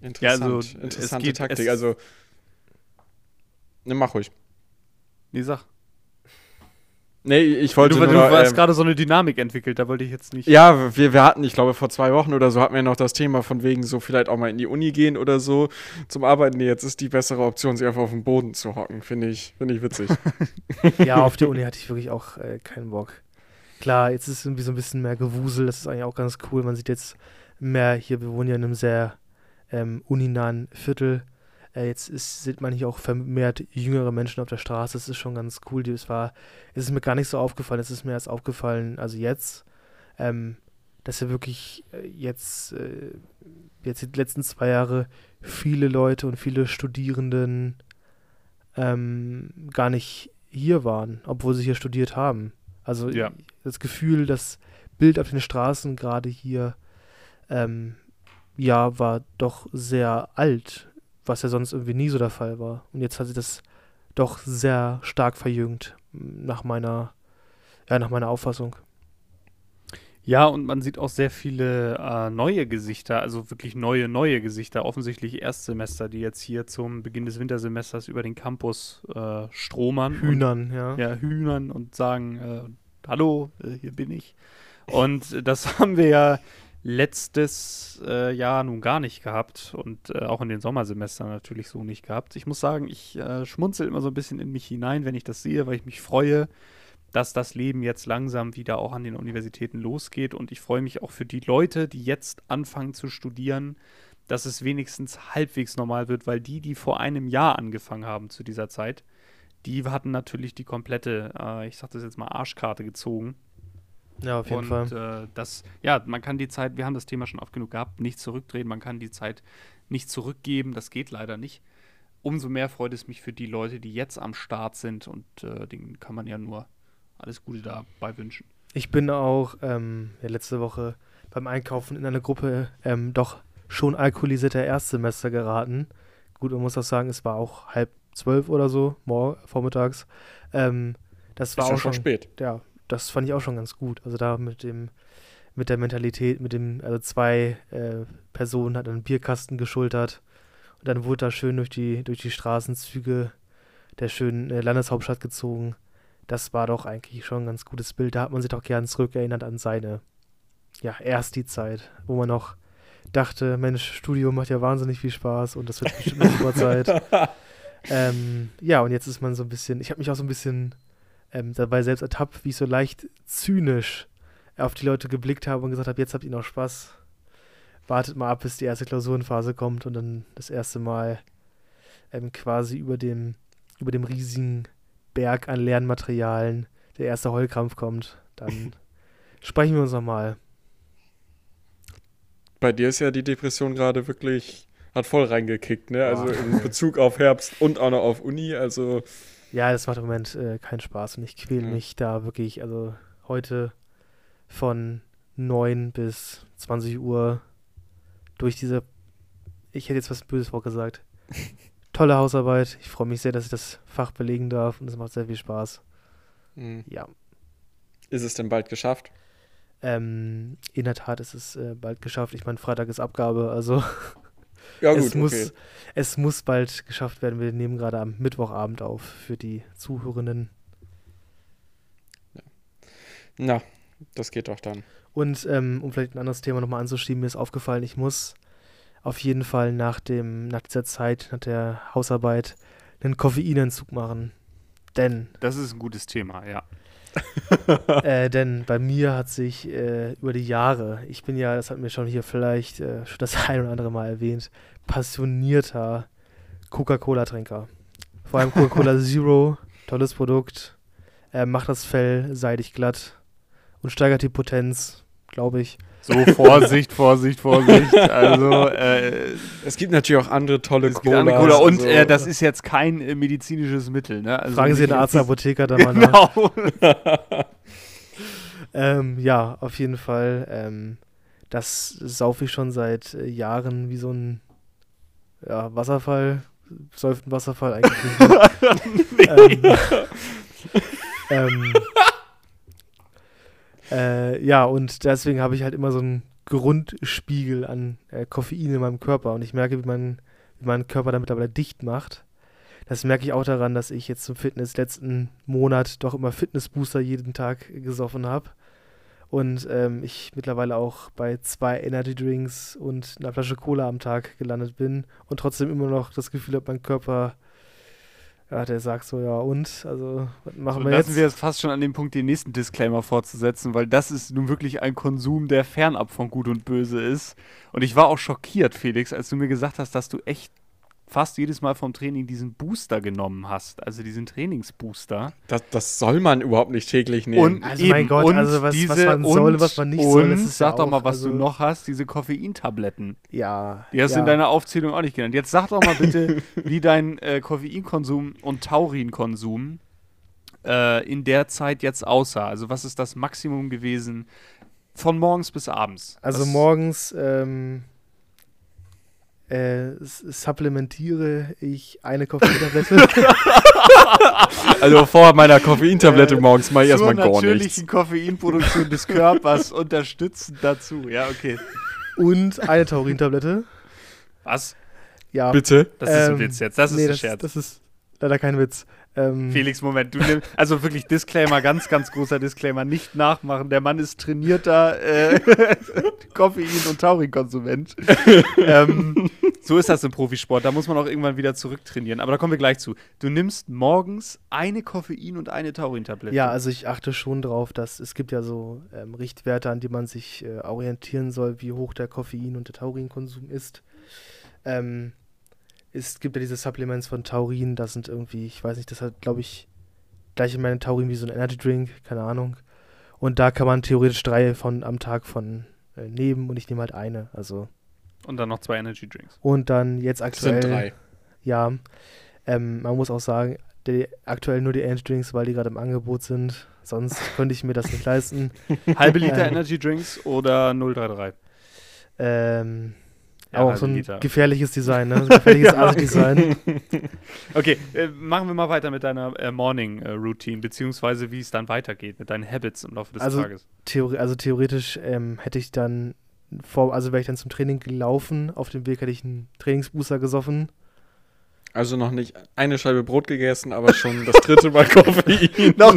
Interessant. Ja, also, Interessante geht, Taktik. Also, ne, mach ruhig. Nee, sag. Nee, ich wollte du, nur... Du hast ähm, gerade so eine Dynamik entwickelt, da wollte ich jetzt nicht... Ja, wir, wir hatten, ich glaube, vor zwei Wochen oder so hatten wir noch das Thema von wegen so vielleicht auch mal in die Uni gehen oder so zum Arbeiten. Nee, jetzt ist die bessere Option, sich einfach auf den Boden zu hocken. Finde ich, find ich witzig. ja, auf die Uni hatte ich wirklich auch äh, keinen Bock. Klar, jetzt ist es irgendwie so ein bisschen mehr Gewusel, das ist eigentlich auch ganz cool. Man sieht jetzt mehr, hier, wir wohnen ja in einem sehr ähm, uninahen Viertel äh, jetzt ist, sieht man hier auch vermehrt jüngere Menschen auf der Straße. Das ist schon ganz cool. Es war, es ist mir gar nicht so aufgefallen. Es ist mir erst aufgefallen, also jetzt, ähm, dass ja wirklich äh, jetzt, äh, jetzt die letzten zwei Jahre viele Leute und viele Studierenden ähm, gar nicht hier waren, obwohl sie hier studiert haben. Also ja. das Gefühl, das Bild auf den Straßen gerade hier, ähm, ja, war doch sehr alt was ja sonst irgendwie nie so der Fall war. Und jetzt hat sich das doch sehr stark verjüngt, nach meiner, ja, nach meiner Auffassung. Ja, und man sieht auch sehr viele äh, neue Gesichter, also wirklich neue, neue Gesichter, offensichtlich Erstsemester, die jetzt hier zum Beginn des Wintersemesters über den Campus äh, stromern. Hühnern, und, ja. Ja, hühnern und sagen, äh, hallo, äh, hier bin ich. Und das haben wir ja letztes äh, Jahr nun gar nicht gehabt und äh, auch in den Sommersemestern natürlich so nicht gehabt. Ich muss sagen, ich äh, schmunzel immer so ein bisschen in mich hinein, wenn ich das sehe, weil ich mich freue, dass das Leben jetzt langsam wieder auch an den Universitäten losgeht und ich freue mich auch für die Leute, die jetzt anfangen zu studieren, dass es wenigstens halbwegs normal wird, weil die, die vor einem Jahr angefangen haben zu dieser Zeit, die hatten natürlich die komplette, äh, ich sag das jetzt mal, Arschkarte gezogen ja, auf jeden und, Fall. Äh, das, ja, man kann die Zeit, wir haben das Thema schon oft genug gehabt, nicht zurückdrehen, man kann die Zeit nicht zurückgeben, das geht leider nicht. Umso mehr freut es mich für die Leute, die jetzt am Start sind und äh, denen kann man ja nur alles Gute dabei wünschen. Ich bin auch ähm, ja, letzte Woche beim Einkaufen in eine Gruppe ähm, doch schon alkoholisierter Erstsemester geraten. Gut, man muss auch sagen, es war auch halb zwölf oder so, morgen, vormittags. Ähm, das war Ist auch schon spät. Ja, das fand ich auch schon ganz gut. Also da mit dem mit der Mentalität, mit dem, also zwei äh, Personen hat einen Bierkasten geschultert und dann wurde da schön durch die, durch die Straßenzüge der schönen äh, Landeshauptstadt gezogen. Das war doch eigentlich schon ein ganz gutes Bild. Da hat man sich doch gern zurückerinnert an seine, ja, erst die Zeit, wo man noch dachte, Mensch, Studium macht ja wahnsinnig viel Spaß und das wird bestimmt eine super Zeit. Ähm, ja, und jetzt ist man so ein bisschen, ich habe mich auch so ein bisschen ähm, dabei selbst ertappt, wie ich so leicht zynisch auf die Leute geblickt habe und gesagt habe, jetzt habt ihr noch Spaß. Wartet mal ab, bis die erste Klausurenphase kommt und dann das erste Mal ähm, quasi über dem, über dem riesigen Berg an Lernmaterialien der erste Heulkrampf kommt. Dann sprechen wir uns nochmal. Bei dir ist ja die Depression gerade wirklich, hat voll reingekickt, ne? Also in Bezug auf Herbst und auch noch auf Uni, also. Ja, das macht im Moment äh, keinen Spaß und ich quäle Ja. mich da wirklich, also heute von 9 bis 20 Uhr durch diese, ich hätte jetzt was Böses vorgesagt, tolle Hausarbeit. Ich freue mich sehr, dass ich das Fach belegen darf und es macht sehr viel Spaß. mh. Ja, Ist es denn bald geschafft? ähm, in der Tat ist es äh, bald geschafft. Ich meine, Freitag ist Abgabe, also Ja, es, muss, okay. es muss bald geschafft werden. Wir nehmen gerade am Mittwochabend auf für die Zuhörenden. Na, das geht doch dann. Und ähm, um vielleicht ein anderes Thema nochmal anzuschieben, mir ist aufgefallen, ich muss auf jeden Fall nach, dem, nach dieser Zeit, nach der Hausarbeit, einen Koffeinentzug machen. Denn, Das ist ein gutes Thema, ja. Äh, denn bei mir hat sich äh, über die Jahre, ich bin ja, das hat mir schon hier vielleicht äh, schon das ein oder andere Mal erwähnt, passionierter Coca-Cola-Trinker. Vor allem Coca-Cola Zero, tolles Produkt, macht das Fell seidig glatt und steigert die Potenz, glaube ich. So, Vorsicht, Vorsicht, Vorsicht. Also, äh, Es gibt natürlich auch andere tolle andere Colas, Cola. Und also- äh, das ist jetzt kein äh, medizinisches Mittel, ne? Also Fragen Sie den Arzt, Apotheker da mal nach. Genau. Ähm, ja, auf jeden Fall. Ähm, das saufe ich schon seit äh, Jahren wie so ein ja, Wasserfall. Säuft ein Wasserfall eigentlich nicht. ähm, ähm, äh, ja, und deswegen habe ich halt immer so einen Grundspiegel an äh, Koffein in meinem Körper. Und ich merke, wie mein, wie mein Körper da mittlerweile dicht macht. Das merke ich auch daran, dass ich jetzt zum Fitness letzten Monat doch immer Fitnessbooster jeden Tag gesoffen habe. Und ähm, ich mittlerweile auch bei zwei Energy Drinks und einer Flasche Cola am Tag gelandet bin und trotzdem immer noch das Gefühl habe, mein Körper, ja, der sagt so, ja und, also, was machen So, wir lassen jetzt? wir jetzt fast schon an dem Punkt, den nächsten Disclaimer fortzusetzen, weil das ist nun wirklich ein Konsum, der fernab von Gut und Böse ist. Und ich war auch schockiert, Felix, als du mir gesagt hast, dass du echt fast jedes Mal vom Training diesen Booster genommen hast, also diesen Trainingsbooster. Das, das soll man überhaupt nicht täglich nehmen. Also mein Gott, und also was- was diese, man soll, und, was man nicht und, soll, das ist ja sag doch mal, auch, was du also- noch hast, diese Koffeintabletten. Ja. Die hast du ja. in deiner Aufzählung auch nicht genannt. Jetzt sag doch mal bitte, wie dein äh, Koffeinkonsum und Taurinkonsum äh, in der Zeit jetzt aussah. Also was ist das Maximum gewesen von morgens bis abends? Also Was- morgens ähm, äh, supplementiere ich eine Koffeintablette. Also vor meiner Koffeintablette Äh, morgens mache ich zur erstmal gar nichts. natürlichen Koffeinproduktion des Körpers unterstützend dazu. Ja, okay. und eine Taurintablette. Was? Ja. Bitte? Das ist ein Ähm, Witz jetzt. Das ist nee, ein das, Scherz. das ist leider kein Witz. Ähm, Felix, Moment, du nimm, also wirklich Disclaimer, ganz, ganz großer Disclaimer, nicht nachmachen. Der Mann ist trainierter äh, Koffein- und Taurinkonsument. ähm, so ist das im Profisport, da muss man auch irgendwann wieder zurücktrainieren. Aber da kommen wir gleich zu. Du nimmst morgens eine Koffein- und eine Taurintablette. Ja, also ich achte schon drauf, dass es gibt ja so ähm, Richtwerte, an die man sich äh, orientieren soll, wie hoch der Koffein- und der Taurinkonsum ist. Ähm, es gibt ja diese Supplements von Taurin, das sind irgendwie, ich weiß nicht, das hat, glaube ich, gleich in meinen Taurin wie so ein Energy Drink, keine Ahnung. Und da kann man theoretisch drei von am Tag von äh, nehmen und ich nehme halt eine. Also Und dann noch zwei Energy Drinks. und dann jetzt Das aktuell. sind drei. Ja, ähm, man muss auch sagen, die, aktuell nur die Energy Drinks, weil die gerade im Angebot sind. Sonst könnte ich mir das nicht leisten. Halbe Liter Ähm. Energy Drinks oder 033? Ähm, Aber auch so ein Liter. gefährliches Design, ne? So ein gefährliches Ja. Asi-Design. Okay, äh, machen wir mal weiter mit deiner äh, Morning äh, Routine, beziehungsweise wie es dann weitergeht mit deinen Habits im Laufe des Also- Tages. Theori also theoretisch ähm, hätte ich dann vor, also wäre ich dann zum Training gelaufen, auf dem Weg hätte ich einen Trainingsbooster gesoffen. Also noch nicht eine Scheibe Brot gegessen, aber schon das dritte Mal Koffein. noch,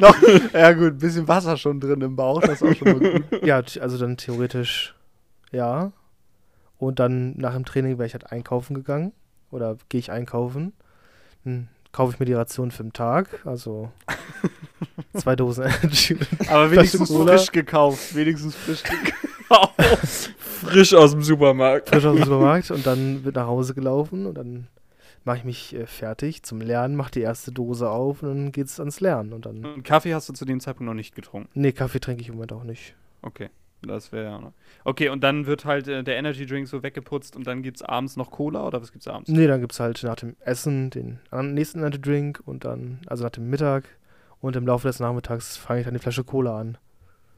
noch, ja gut, ein bisschen Wasser schon drin im Bauch, das ist auch schon mal gut. Ja, also dann theoretisch ja. Und dann nach dem Training wäre ich halt einkaufen gegangen. Oder gehe ich einkaufen. Dann kaufe ich mir die Ration für den Tag. Also zwei Dosen Energy. Aber wenigstens frisch gekauft, wenigstens frisch gekauft. Frisch aus dem Supermarkt. frisch aus dem Supermarkt und dann wird nach Hause gelaufen und dann mache ich mich äh, fertig zum Lernen, mache die erste Dose auf und dann geht's ans Lernen und dann Und Kaffee hast du zu dem Zeitpunkt noch nicht getrunken. nee, Kaffee trinke ich im Moment auch nicht. Okay, das wäre ja. Okay, und dann wird halt äh, der Energy Drink so weggeputzt und dann gibt's abends noch Cola oder was gibt's abends? Nee, dann gibt's halt nach dem Essen den nächsten Energy Drink und dann also nach dem Mittag und im Laufe des Nachmittags fange ich dann die Flasche Cola an.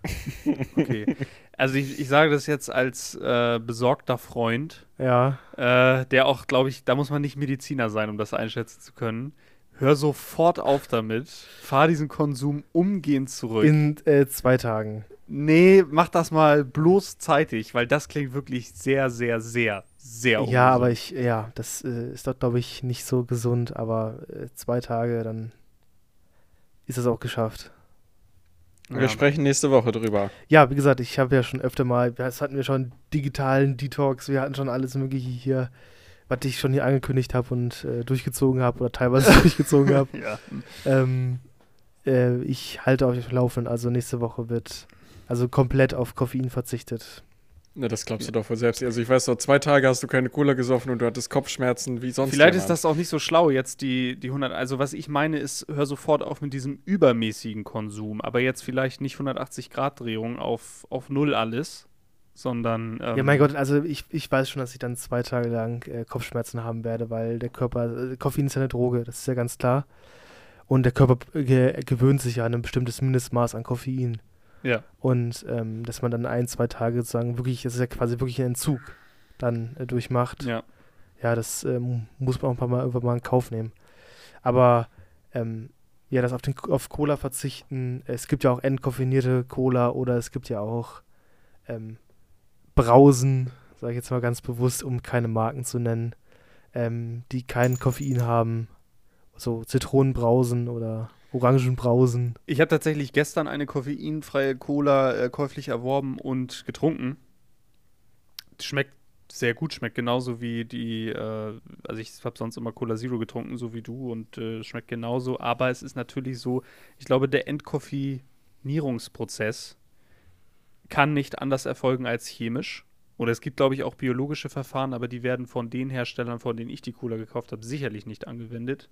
Okay. Also ich, ich sage das jetzt als äh, besorgter Freund, Ja, äh, der auch, glaube ich, da muss man nicht Mediziner sein, um das einschätzen zu können. Hör sofort auf damit. Fahr diesen Konsum umgehend zurück. in äh, zwei Tagen. nee, mach das mal bloß zeitig, weil das klingt wirklich sehr, sehr, sehr, sehr Ja, ungesund. aber ich ja, das äh, ist doch glaube ich nicht so gesund, aber äh, zwei Tage dann ist das auch geschafft. Wir Ja. sprechen nächste Woche drüber. Ja, wie gesagt, ich habe ja schon öfter mal, das hatten wir schon digitalen Detox, wir hatten schon alles Mögliche hier, was ich schon hier angekündigt habe und äh, durchgezogen habe oder teilweise durchgezogen habe. Ja. Ähm, äh, ich halte euch auf dem Laufenden, also nächste Woche wird also komplett auf Koffein verzichtet. Ne, das glaubst du doch wohl selbst. Also ich weiß doch, zwei Tage hast du keine Cola gesoffen und du hattest Kopfschmerzen wie sonst Vielleicht ist jemand. das auch nicht so schlau, jetzt die, die 100. Also, was ich meine, ist, hör sofort auf mit diesem übermäßigen Konsum. Aber jetzt vielleicht nicht 180-Grad-Drehung auf, auf Null alles, sondern. Ähm, Ja, mein Gott, also ich, ich weiß schon, dass ich dann zwei Tage lang äh, Kopfschmerzen haben werde, weil der Körper, äh, Koffein ist ja eine Droge, das ist ja ganz klar. Und der Körper äh, ge gewöhnt sich ja an ein bestimmtes Mindestmaß an Koffein. Ja. Und ähm, dass man dann ein, zwei Tage sozusagen wirklich, das ist ja quasi wirklich ein Entzug dann äh, durchmacht. Ja. Ja, das ähm, muss man auch ein paar Mal irgendwann mal in Kauf nehmen. Aber ähm, ja, das auf, den, auf Cola verzichten, es gibt ja auch entkoffinierte Cola oder es gibt ja auch ähm, Brausen, sage ich jetzt mal ganz bewusst, um keine Marken zu nennen, ähm, die kein Koffein haben. So Zitronenbrausen oder Orangenbrausen. Ich habe tatsächlich gestern eine koffeinfreie Cola äh, käuflich erworben und getrunken. Schmeckt sehr gut, schmeckt genauso wie die, äh, also ich habe sonst immer Cola Zero getrunken, so wie du, und äh, schmeckt genauso. Aber es ist natürlich so, ich glaube, der Entkoffinierungsprozess kann nicht anders erfolgen als chemisch. Oder es gibt, glaube ich, auch biologische Verfahren, aber die werden von den Herstellern, von denen ich die Cola gekauft habe, sicherlich nicht angewendet.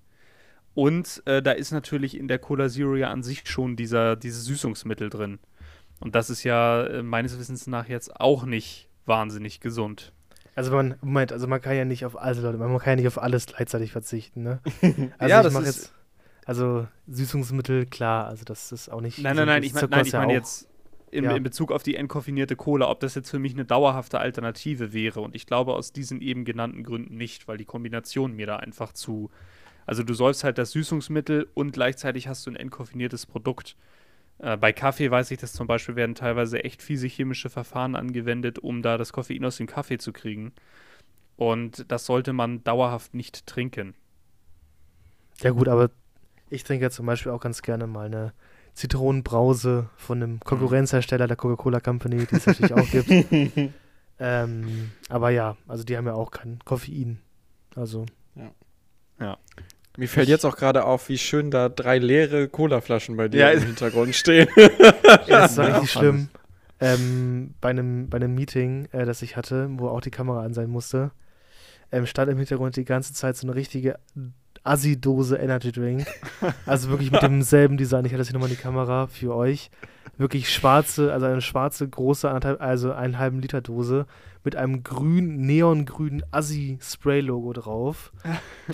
Und äh, da ist natürlich in der Cola Zero ja an sich schon dieser, dieses Süßungsmittel drin. Und das ist ja äh, meines Wissens nach jetzt auch nicht wahnsinnig gesund. Also man, Moment, also man kann ja nicht auf, also Leute, man kann ja nicht auf alles gleichzeitig verzichten, ne? Also Ja, ich mache jetzt, also Süßungsmittel, klar, also das ist auch nicht. Nein, nein, nein, ich, mein, nein, ich ja meine auch- jetzt in, ja. in Bezug auf die entkoffinierte Cola, ob das jetzt für mich eine dauerhafte Alternative wäre. Und ich glaube aus diesen eben genannten Gründen nicht, weil die Kombination mir da einfach zu. Also du säufst halt das Süßungsmittel und gleichzeitig hast du ein entkoffiniertes Produkt. Äh, bei Kaffee weiß ich, dass zum Beispiel werden teilweise echt fiese chemische Verfahren angewendet, um da das Koffein aus dem Kaffee zu kriegen. Und das sollte man dauerhaft nicht trinken. Ja gut, aber ich trinke ja zum Beispiel auch ganz gerne mal eine Zitronenbrause von einem Konkurrenzhersteller der Coca-Cola Company, die es natürlich auch gibt. Ähm, aber ja, also die haben ja auch kein Koffein. Also, Mir fällt jetzt auch gerade auf, wie schön da drei leere Colaflaschen bei dir Ja, im Hintergrund stehen. ja, das war richtig schlimm. Ähm, bei, einem, bei einem Meeting, äh, das ich hatte, wo auch die Kamera an sein musste, ähm, stand im Hintergrund die ganze Zeit so eine richtige Assi-Dose Energy Drink. Also wirklich mit demselben Design. Ich hatte das hier nochmal in die Kamera für euch. Wirklich schwarze, also eine schwarze, große, also einen halben Liter Dose mit einem grün, neongrünen Assi-Spray-Logo drauf.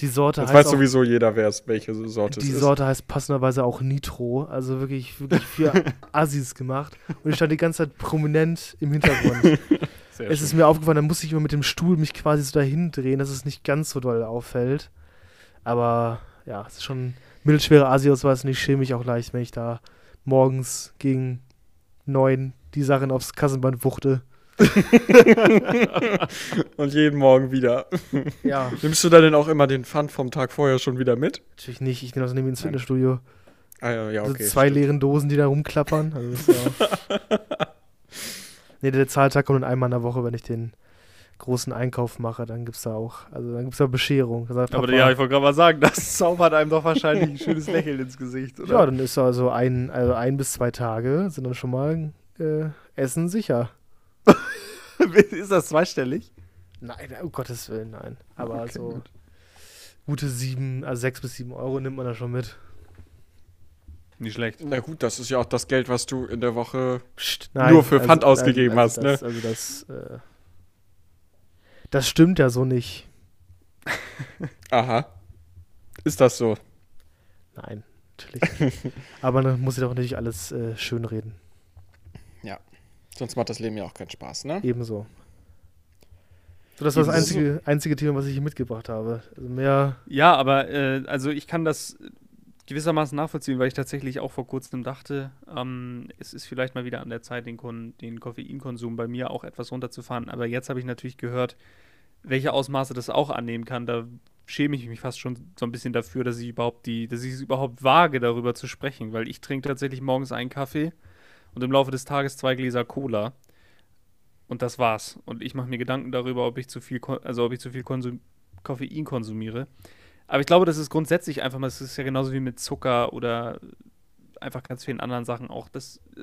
Die Sorte Jetzt heißt weiß auch, sowieso jeder, wer es, welche Sorte es die ist. Sorte heißt passenderweise auch Nitro. Also wirklich, wirklich für Assis gemacht. Und ich stand die ganze Zeit prominent im Hintergrund. Sehr es schön. ist mir aufgefallen, da muss ich immer mit dem Stuhl mich quasi so dahin drehen, dass es nicht ganz so doll auffällt. Aber ja, es ist schon mittelschwere Asi-Ausweis und ich schäme mich auch leicht, wenn ich da morgens gegen neun die Sachen aufs Kassenband wuchte. Und jeden Morgen wieder. Ja, Nimmst du da denn auch immer den Pfand vom Tag vorher schon wieder mit? natürlich nicht. Ich gehe also nämlich ins. Fitnessstudio. Ah, ja, ja, Also okay. zwei stimmt. leeren Dosen, die da rumklappern. Also das ist ja nee, der Zahltag kommt dann einmal in der Woche, wenn ich den großen Einkauf mache, dann gibt es da auch, also dann gibt es da Bescherung. Sagt Aber ja, ich wollte gerade mal sagen, das zaubert einem doch wahrscheinlich ein schönes Lächeln ins Gesicht, oder? ja, dann ist also ein, also ein bis zwei Tage sind dann schon mal äh, Essen sicher. ist das zweistellig? Nein, um Gottes Willen, nein. Aber Okay, so gut. gute sieben, also sechs bis sieben Euro nimmt man da schon mit. Nicht schlecht. Na gut, das ist ja auch das Geld, was du in der Woche. Psst, Nur für Pfand ausgegeben hast, ne? das, Also das, äh, das stimmt ja so nicht. Aha. Ist das so? Nein, natürlich. nicht. Aber dann muss ich doch natürlich alles äh, schönreden. Sonst macht das Leben ja auch keinen Spaß, ne? Ebenso. So, das war das einzige, einzige Thema, was ich hier mitgebracht habe. Also mehr. Ja, aber äh, also ich kann das gewissermaßen nachvollziehen, weil ich tatsächlich auch vor kurzem dachte, ähm, es ist vielleicht mal wieder an der Zeit, den, Kon den Koffeinkonsum bei mir auch etwas runterzufahren. Aber jetzt habe ich natürlich gehört, welche Ausmaße das auch annehmen kann. Da schäme ich mich fast schon so ein bisschen dafür, dass ich überhaupt die, dass ich es überhaupt wage, darüber zu sprechen, weil ich trinke tatsächlich morgens einen Kaffee und im Laufe des Tages zwei Gläser Cola. Und das war's. Und ich mache mir Gedanken darüber, ob ich zu viel, also ob ich zu viel Konsum Koffein konsumiere. Aber ich glaube, das ist grundsätzlich einfach mal, es ist ja genauso wie mit Zucker oder einfach ganz vielen anderen Sachen auch. Das äh,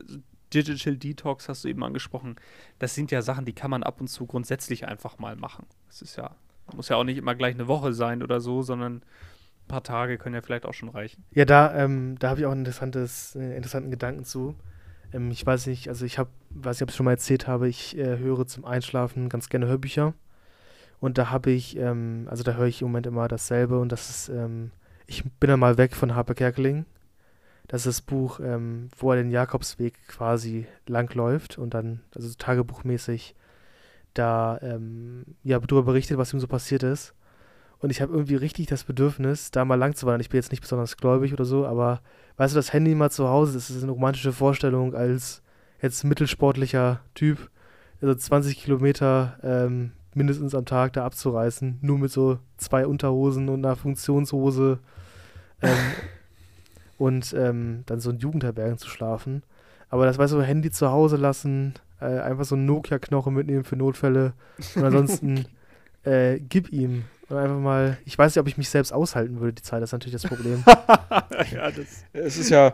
Digital Detox hast du eben angesprochen. Das sind ja Sachen, die kann man ab und zu grundsätzlich einfach mal machen. Das ist ja, muss ja auch nicht immer gleich eine Woche sein oder so, sondern ein paar Tage können ja vielleicht auch schon reichen. Ja, da, ähm, da habe ich auch einen interessantes, äh, interessanten Gedanken zu. Ähm, ich weiß nicht, also ich habe, weiß nicht, ob ich es schon mal erzählt habe, ich äh, höre zum Einschlafen ganz gerne Hörbücher. Und da habe ich, ähm, also da höre ich im Moment immer dasselbe und das ist, ähm, ich bin dann mal weg von Harper Kerkeling. Das ist das Buch, ähm, wo er den Jakobsweg quasi langläuft und dann, also tagebuchmäßig, da ähm, ja darüber berichtet, was ihm so passiert ist. Und ich habe irgendwie richtig das Bedürfnis, da mal lang zu wandern. Ich bin jetzt nicht besonders gläubig oder so, aber weißt du, das Handy mal zu Hause, das ist eine romantische Vorstellung als jetzt mittelsportlicher Typ, also 20 Kilometer ähm, mindestens am Tag da abzureißen, nur mit so zwei Unterhosen und einer Funktionshose ähm, und ähm, dann so in Jugendherbergen zu schlafen. Aber das weißt du, Handy zu Hause lassen, äh, einfach so einen Nokia-Knochen mitnehmen für Notfälle und ansonsten äh, gib ihm. Und einfach mal, ich weiß nicht, ob ich mich selbst aushalten würde, die Zeit, das ist natürlich das Problem. ja, das. Es ist ja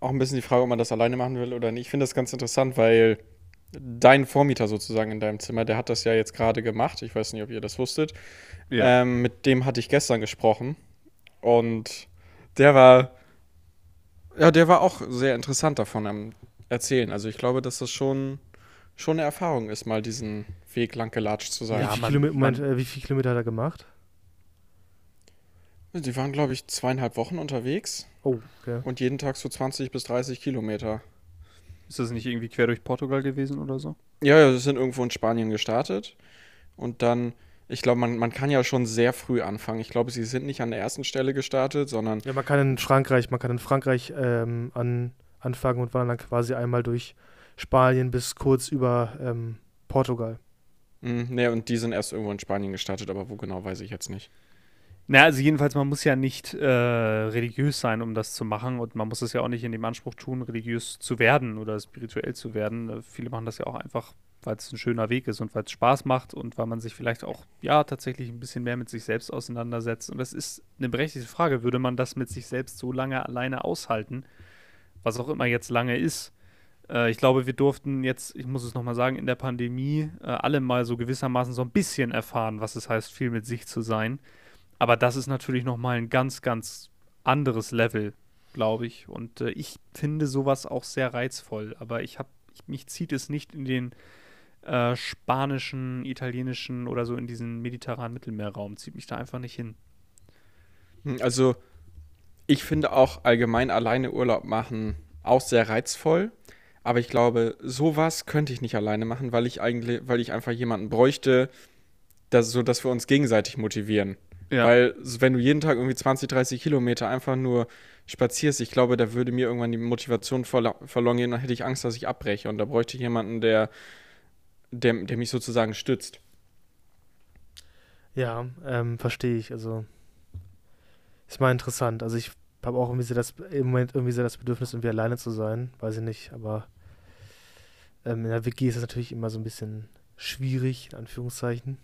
auch ein bisschen die Frage, ob man das alleine machen will oder nicht. Ich finde das ganz interessant, weil dein Vormieter sozusagen in deinem Zimmer, der hat das ja jetzt gerade gemacht. Ich weiß nicht, ob ihr das wusstet. Ja. Ähm, mit dem hatte ich gestern gesprochen. Und der war, ja, der war auch sehr interessant davon am Erzählen. Also ich glaube, dass das schon, schon eine Erfahrung ist, mal diesen Weg lang gelatscht zu sein. Ja, wie, viel man- Kilometer, Moment, man- äh, wie viele Kilometer hat er gemacht? Die waren, glaube ich, zweieinhalb Wochen unterwegs Oh, okay. und jeden Tag so 20 bis 30 Kilometer. Ist das nicht irgendwie quer durch Portugal gewesen oder so? Ja, ja, sie sind irgendwo in Spanien gestartet. Und dann, ich glaube, man, man kann ja schon sehr früh anfangen. Ich glaube, sie sind nicht an der ersten Stelle gestartet, sondern Ja, man kann in Frankreich, man kann in Frankreich ähm, an, anfangen und wandern dann quasi einmal durch Spanien bis kurz über ähm, Portugal. mh, ne, und die sind erst irgendwo in Spanien gestartet, aber wo genau, weiß ich jetzt nicht. Na, also jedenfalls, man muss ja nicht äh, religiös sein, um das zu machen und man muss es ja auch nicht in dem Anspruch tun, religiös zu werden oder spirituell zu werden. Äh, viele machen das ja auch einfach, weil es ein schöner Weg ist und weil es Spaß macht und weil man sich vielleicht auch, ja, tatsächlich ein bisschen mehr mit sich selbst auseinandersetzt. Und das ist eine berechtigte Frage. Würde man das mit sich selbst so lange alleine aushalten, was auch immer jetzt lange ist? Äh, ich glaube, wir durften jetzt, ich muss es nochmal sagen, in der Pandemie äh, alle mal so gewissermaßen so ein bisschen erfahren, was es heißt, viel mit sich zu sein. Aber das ist natürlich nochmal ein ganz, ganz anderes Level, glaube ich. Und äh, ich finde sowas auch sehr reizvoll. Aber ich habe, ich, mich zieht es nicht in den äh, spanischen, italienischen oder so in diesen mediterranen Mittelmeerraum. Zieht mich da einfach nicht hin. Hm, Also, ich finde auch allgemein alleine Urlaub machen auch sehr reizvoll. Aber ich glaube, sowas könnte ich nicht alleine machen, weil ich eigentlich, weil ich einfach jemanden bräuchte, dass, so dass wir uns gegenseitig motivieren. Ja. Weil wenn du jeden Tag irgendwie 20, 30 Kilometer einfach nur spazierst, ich glaube, da würde mir irgendwann die Motivation verlo verloren gehen, dann hätte ich Angst, dass ich abbreche. Und da bräuchte ich jemanden, der, der, der mich sozusagen stützt. Ja, ähm, verstehe ich. Also ist mal interessant. Also ich habe auch irgendwie so das, im Moment irgendwie so das Bedürfnis, irgendwie alleine zu sein. Weiß ich nicht, aber ähm, in der WG ist es natürlich immer so ein bisschen schwierig, in Anführungszeichen.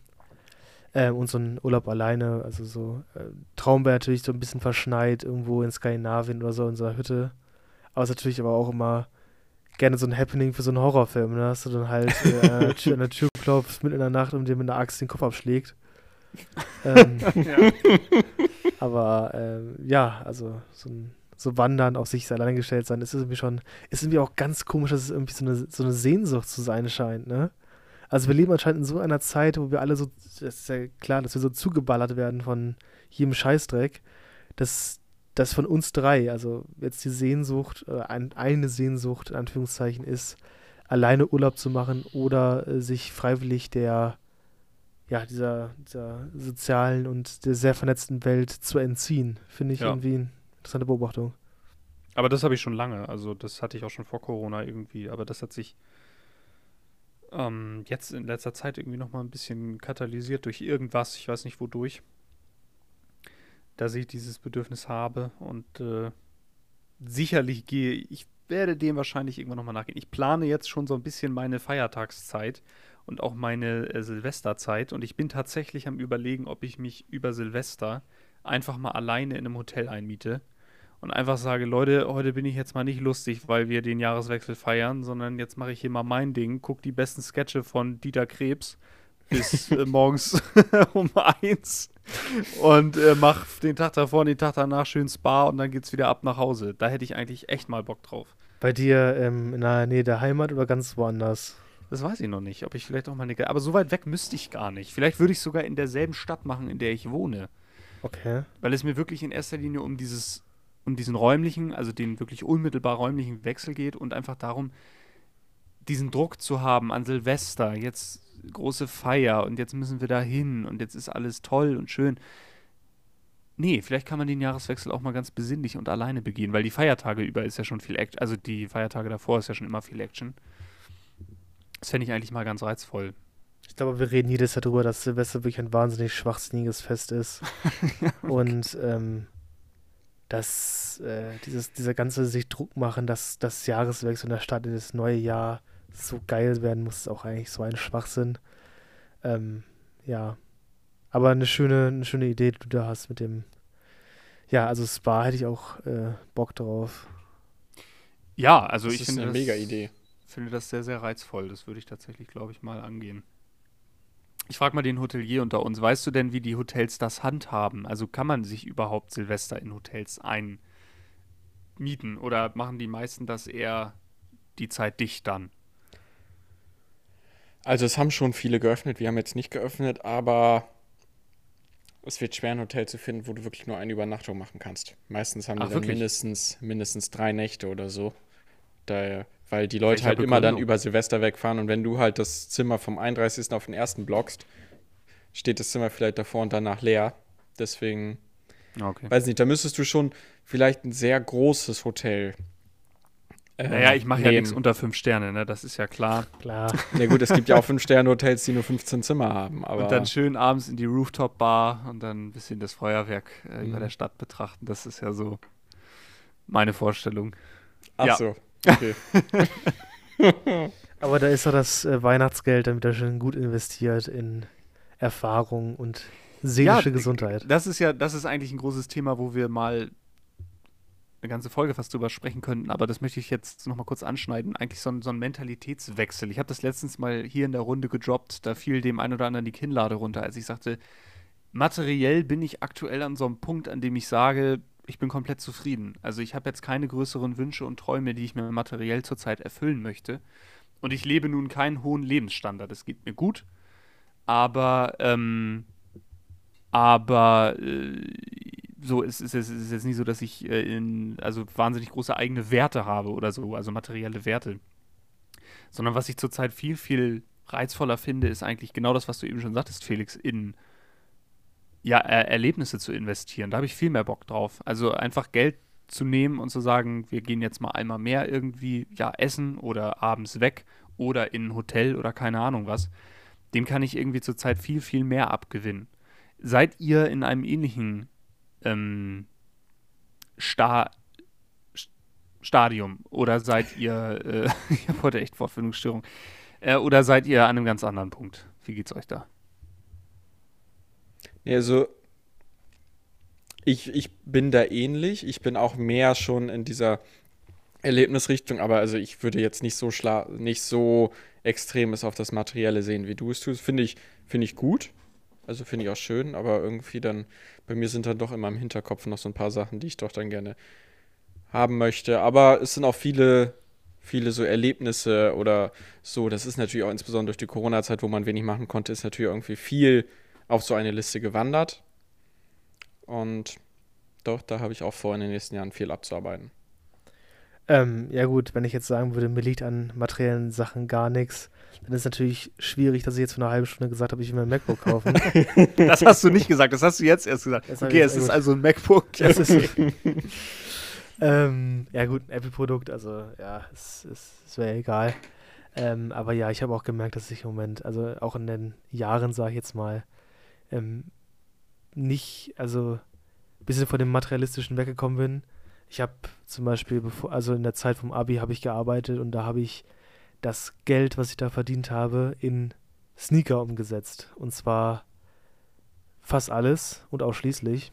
Ähm, und so ein Urlaub alleine, also so äh, Traum wäre natürlich so ein bisschen verschneit, irgendwo in Skandinavien oder so in so einer Hütte. Aber es ist natürlich aber auch immer gerne so ein Happening für so einen Horrorfilm, ne? Dass du dann halt äh, an, der Tür, an der Tür klopfst, mitten in der Nacht und dir mit einer Axt den Kopf abschlägt. ähm, ja. aber ähm, ja, also so, ein, so wandern, auf sich alleine gestellt sein, ist irgendwie schon, ist irgendwie auch ganz komisch, dass es irgendwie so eine, so eine Sehnsucht zu sein scheint, ne? Also wir leben anscheinend in so einer Zeit, wo wir alle so, das ist ja klar, dass wir so zugeballert werden von jedem Scheißdreck, dass das von uns drei, also jetzt die Sehnsucht, äh, ein, eine Sehnsucht in Anführungszeichen ist, alleine Urlaub zu machen oder äh, sich freiwillig der, ja, dieser, dieser sozialen und der sehr vernetzten Welt zu entziehen. Finde ich Ja. irgendwie eine interessante Beobachtung. Aber das habe ich schon lange. Also das hatte ich auch schon vor Corona irgendwie. Aber das hat sich ähm, jetzt in letzter Zeit irgendwie noch mal ein bisschen katalysiert durch irgendwas. Ich weiß nicht wodurch. Dass ich dieses Bedürfnis habe und äh, sicherlich gehe. Ich werde dem wahrscheinlich irgendwann noch mal nachgehen. Ich plane jetzt schon so ein bisschen meine Feiertagszeit und auch meine äh, Silvesterzeit. Und ich bin tatsächlich am überlegen, ob ich mich über Silvester einfach mal alleine in einem Hotel einmiete und einfach sage, Leute, heute bin ich jetzt mal nicht lustig, weil wir den Jahreswechsel feiern, sondern jetzt mache ich hier mal mein Ding, guck die besten Sketche von Dieter Krebs bis äh, morgens um eins und äh, mach den Tag davor und den Tag danach schön Spa und dann geht's wieder ab nach Hause. Da hätte ich eigentlich echt mal Bock drauf. Bei dir ähm, in der Nähe der Heimat oder ganz woanders? Das weiß ich noch nicht, ob ich vielleicht auch mal eine. Aber so weit weg müsste ich gar nicht. Vielleicht würde ich sogar in derselben Stadt machen, in der ich wohne. Okay. Weil es mir wirklich in erster Linie um dieses, um diesen räumlichen, also den wirklich unmittelbar räumlichen Wechsel geht und einfach darum, diesen Druck zu haben an Silvester, jetzt große Feier und jetzt müssen wir da hin und jetzt ist alles toll und schön. Nee, vielleicht kann man den Jahreswechsel auch mal ganz besinnlich und alleine begehen, weil die Feiertage über ist ja schon viel Action, also die Feiertage davor ist ja schon immer viel Action. Das fände ich eigentlich mal ganz reizvoll. Ich glaube, wir reden jedes Jahr darüber, dass Silvester wirklich ein wahnsinnig schwachsinniges Fest ist. Und ähm, dass äh, dieses, dieser ganze sich Druck machen, dass das Jahreswechsel in der Stadt in das neue Jahr so geil werden muss, ist auch eigentlich so ein Schwachsinn. Ähm, ja. Aber eine schöne, eine schöne Idee, die du da hast mit dem. Ja, also Spa hätte ich auch äh, Bock drauf. Ja, also das ich ist finde eine das- mega Idee. finde das sehr, sehr reizvoll. Das würde ich tatsächlich, glaube ich, mal angehen. Ich frage mal den Hotelier unter uns. Weißt du denn, wie die Hotels das handhaben? Also kann man sich überhaupt Silvester in Hotels einmieten? Oder machen die meisten das eher die Zeit dicht dann? Also es haben schon viele geöffnet, wir haben jetzt nicht geöffnet, aber es wird schwer, ein Hotel zu finden, wo du wirklich nur eine Übernachtung machen kannst. Meistens haben die Ach, dann wirklich? mindestens, mindestens drei Nächte oder so. Da, weil die Leute Welcher halt immer dann über Silvester wegfahren und wenn du halt das Zimmer vom 31. auf den ersten blockst, steht das Zimmer vielleicht davor und danach leer. Deswegen, Okay. weiß nicht, da müsstest du schon vielleicht ein sehr großes Hotel. äh, Naja, ich mache ja nichts unter fünf Sterne, ne? Das ist ja klar. Klar. Ja gut, es gibt ja auch 5-Sterne-Hotels, die nur 15 Zimmer haben, aber und dann schön abends in die Rooftop-Bar und dann ein bisschen das Feuerwerk äh, über Mhm. der Stadt betrachten. Das ist ja so meine Vorstellung. ach ja. so, okay. Aber da ist doch das äh, Weihnachtsgeld dann wieder schön gut investiert in Erfahrung und seelische Ja, Gesundheit. Das ist ja, das ist eigentlich ein großes Thema, wo wir mal eine ganze Folge fast drüber sprechen könnten, aber das möchte ich jetzt noch mal kurz anschneiden. Eigentlich so ein, so ein Mentalitätswechsel. Ich habe das letztens mal hier in der Runde gedroppt, da fiel dem einen oder anderen die Kinnlade runter, als ich sagte, materiell bin ich aktuell an so einem Punkt, an dem ich sage, ich bin komplett zufrieden. Also ich habe jetzt keine größeren Wünsche und Träume, die ich mir materiell zurzeit erfüllen möchte. Und ich lebe nun keinen hohen Lebensstandard. Es geht mir gut, aber ähm, aber äh, so es ist es ist jetzt nicht so, dass ich äh, in, also wahnsinnig große eigene Werte habe oder so, also materielle Werte. Sondern was ich zurzeit viel, viel reizvoller finde, ist eigentlich genau das, was du eben schon sagtest, Felix, in ja, er Erlebnisse zu investieren. Da habe ich viel mehr Bock drauf. Also einfach Geld zu nehmen und zu sagen, wir gehen jetzt mal einmal mehr irgendwie ja essen oder abends weg oder in ein Hotel oder keine Ahnung was. Dem kann ich irgendwie zurzeit viel, viel mehr abgewinnen. Seid ihr in einem ähnlichen ähm, Sta Stadium oder seid ihr, äh, ich habe heute echt Vorfindungsstörung, äh, oder seid ihr an einem ganz anderen Punkt? Wie geht's euch da? Also, ich, ich bin da ähnlich. Ich bin auch mehr schon in dieser Erlebnisrichtung, aber also ich würde jetzt nicht so schla nicht so extremes auf das Materielle sehen, wie du es tust. Finde ich, find ich gut. Also finde ich auch schön, aber irgendwie dann, bei mir sind dann doch in meinem Hinterkopf noch so ein paar Sachen, die ich doch dann gerne haben möchte. Aber es sind auch viele, viele so Erlebnisse oder so. Das ist natürlich auch insbesondere durch die Corona-Zeit, wo man wenig machen konnte, ist natürlich irgendwie viel auf so eine Liste gewandert. Und doch, da habe ich auch vor, in den nächsten Jahren viel abzuarbeiten. Ähm, ja gut, wenn ich jetzt sagen würde, mir liegt an materiellen Sachen gar nichts, dann ist es natürlich schwierig, dass ich jetzt vor einer halben Stunde gesagt habe, ich will mir ein MacBook kaufen. das hast du nicht gesagt, das hast du jetzt erst gesagt. Das okay, es ist also ein MacBook. Es ist, ähm, ja gut, ein Apple-Produkt, also ja, es, es, es wäre egal. Ähm, aber ja, ich habe auch gemerkt, dass ich im Moment, also auch in den Jahren, sage ich jetzt mal, ähm, nicht, also ein bisschen von dem Materialistischen weggekommen bin. Ich habe zum Beispiel, bevor, also in der Zeit vom Abi habe ich gearbeitet und da habe ich das Geld, was ich da verdient habe, in Sneaker umgesetzt. Und zwar fast alles und ausschließlich.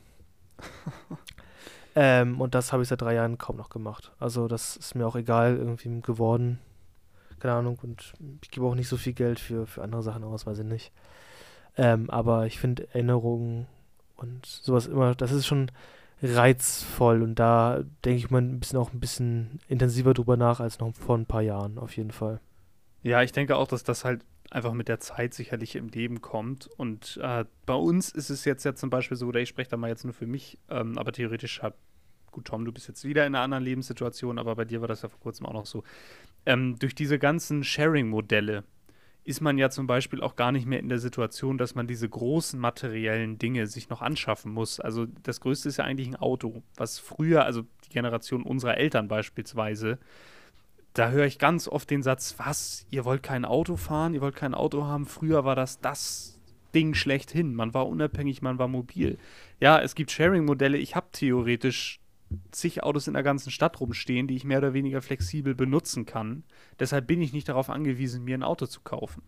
ähm, und das habe ich seit drei Jahren kaum noch gemacht. Also das ist mir auch egal irgendwie geworden. Keine Ahnung. Und ich gebe auch nicht so viel Geld für, für andere Sachen aus, weiß ich nicht. Ähm, aber ich finde Erinnerungen und sowas immer, das ist schon reizvoll und da denke ich mal ein bisschen auch ein bisschen intensiver drüber nach als noch vor ein paar Jahren auf jeden Fall. Ja, ich denke auch, dass das halt einfach mit der Zeit sicherlich im Leben kommt. Und äh, bei uns ist es jetzt ja zum Beispiel so, oder ich spreche da mal jetzt nur für mich, ähm, aber theoretisch hat, gut, Tom, du bist jetzt wieder in einer anderen Lebenssituation, aber bei dir war das ja vor kurzem auch noch so. Ähm, durch diese ganzen Sharing-Modelle, ist man ja zum Beispiel auch gar nicht mehr in der Situation, dass man diese großen materiellen Dinge sich noch anschaffen muss. Also das Größte ist ja eigentlich ein Auto, was früher, also die Generation unserer Eltern beispielsweise, da höre ich ganz oft den Satz, was, ihr wollt kein Auto fahren, ihr wollt kein Auto haben. Früher war das das Ding schlechthin. Man war unabhängig, man war mobil. Ja, es gibt Sharing-Modelle. Ich habe theoretisch zig Autos in der ganzen Stadt rumstehen, die ich mehr oder weniger flexibel benutzen kann. Deshalb bin ich nicht darauf angewiesen, mir ein Auto zu kaufen.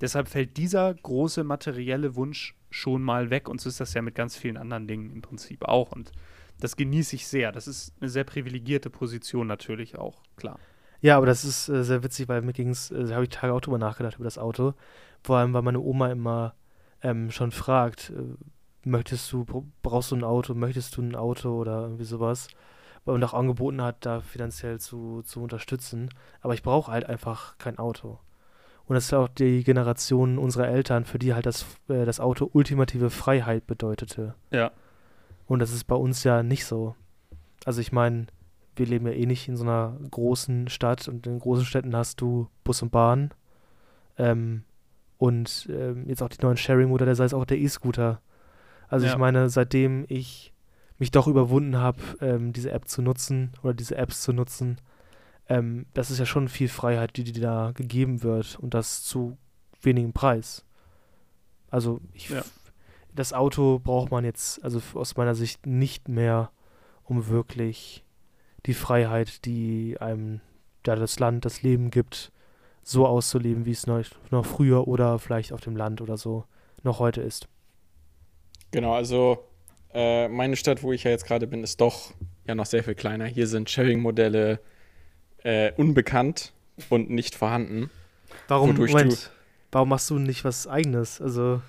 Deshalb fällt dieser große materielle Wunsch schon mal weg und so ist das ja mit ganz vielen anderen Dingen im Prinzip auch und das genieße ich sehr. Das ist eine sehr privilegierte Position natürlich auch, klar. Ja, aber das ist äh, sehr witzig, weil mir ging es, äh, habe ich Tage auch drüber nachgedacht, über das Auto. Vor allem, weil meine Oma immer ähm, schon fragt, äh, möchtest du, brauchst du ein Auto, möchtest du ein Auto oder irgendwie sowas. Und auch angeboten hat, da finanziell zu, zu unterstützen. Aber ich brauche halt einfach kein Auto. Und das ist auch die Generation unserer Eltern, für die halt das, äh, das Auto ultimative Freiheit bedeutete. Ja. Und das ist bei uns ja nicht so. Also ich meine, wir leben ja eh nicht in so einer großen Stadt und in großen Städten hast du Bus und Bahn. Ähm, und ähm, jetzt auch die neuen Sharing-Modelle, sei es auch der E-Scooter. Also ja. ich meine, seitdem ich mich doch überwunden habe, ähm, diese App zu nutzen oder diese Apps zu nutzen, ähm, das ist ja schon viel Freiheit, die dir da gegeben wird und das zu wenigem Preis. Also ich, ja. das Auto braucht man jetzt, also aus meiner Sicht nicht mehr, um wirklich die Freiheit, die einem ja, das Land, das Leben gibt, so auszuleben, wie es noch, noch früher oder vielleicht auf dem Land oder so noch heute ist. Genau, also äh, meine Stadt, wo ich ja jetzt gerade bin, ist doch ja noch sehr viel kleiner. Hier sind Sharing-Modelle äh, unbekannt und nicht vorhanden. Warum, Moment, warum machst du nicht was eigenes? Also.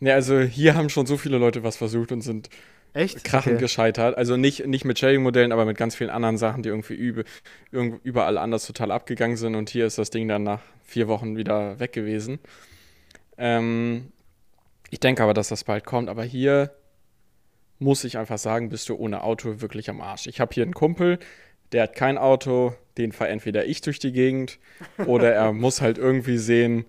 Ja, also hier haben schon so viele Leute was versucht und sind Echt? krachend okay. gescheitert. Also nicht, nicht mit Sharing-Modellen, aber mit ganz vielen anderen Sachen, die irgendwie übe, überall anders total abgegangen sind. Und hier ist das Ding dann nach vier Wochen wieder weg gewesen. Ähm, ich denke aber, dass das bald kommt. Aber hier muss ich einfach sagen, bist du ohne Auto wirklich am Arsch. Ich habe hier einen Kumpel, der hat kein Auto, den fahre entweder ich durch die Gegend oder er muss halt irgendwie sehen,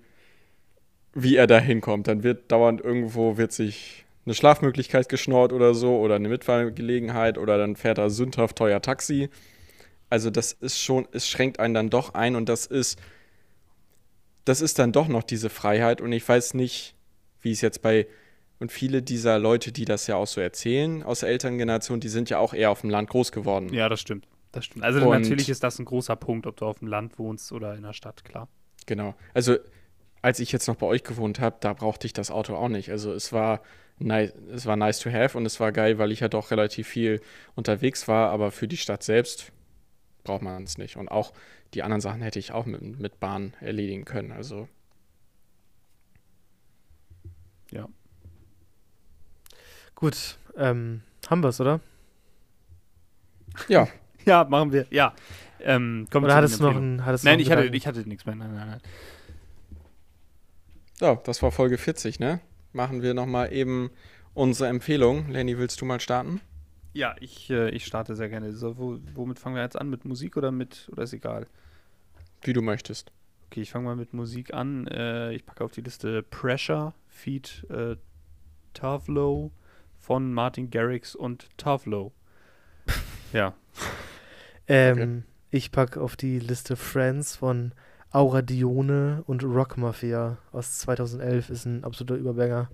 wie er da hinkommt. Dann wird dauernd irgendwo wird sich eine Schlafmöglichkeit geschnort oder so oder eine Mitfahrgelegenheit oder dann fährt er sündhaft teuer Taxi. Also das ist schon, es schränkt einen dann doch ein und das ist, das ist dann doch noch diese Freiheit und ich weiß nicht, wie es jetzt bei und viele dieser Leute, die das ja auch so erzählen aus der Elterngeneration, die sind ja auch eher auf dem Land groß geworden. Ja, das stimmt. Das stimmt. Also Und- natürlich ist das ein großer Punkt, ob du auf dem Land wohnst oder in der Stadt, klar. Genau. Also als ich jetzt noch bei euch gewohnt habe, da brauchte ich das Auto auch nicht. Also es war nice, es war nice to have und es war geil, weil ich ja doch relativ viel unterwegs war, aber für die Stadt selbst braucht man es nicht. Und auch die anderen Sachen hätte ich auch mit, mit Bahn erledigen können. Also Ja. Gut, ähm, haben wir es, oder? ja, Ja, machen wir. Ja. Ähm, Oder hattest du noch ein, hattest Nein, noch ich hatte, ich hatte nichts mehr. Nein, nein, nein. so, das war Folge 40, ne? Machen wir nochmal eben unsere Empfehlung. Lenny, willst du mal starten? Ja, ich, äh, ich starte sehr gerne. So, wo, womit fangen wir jetzt an? Mit Musik oder mit, oder ist egal? Wie du möchtest. Okay, ich fange mal mit Musik an. Äh, ich packe auf die Liste Pressure, Feed äh, Tavlo von Martin Garrix und Tavlo. ja, Ähm, Ich packe auf die Liste Friends von Aura Dione und Rock Mafia aus 2011. Ist ein absoluter Überbanger.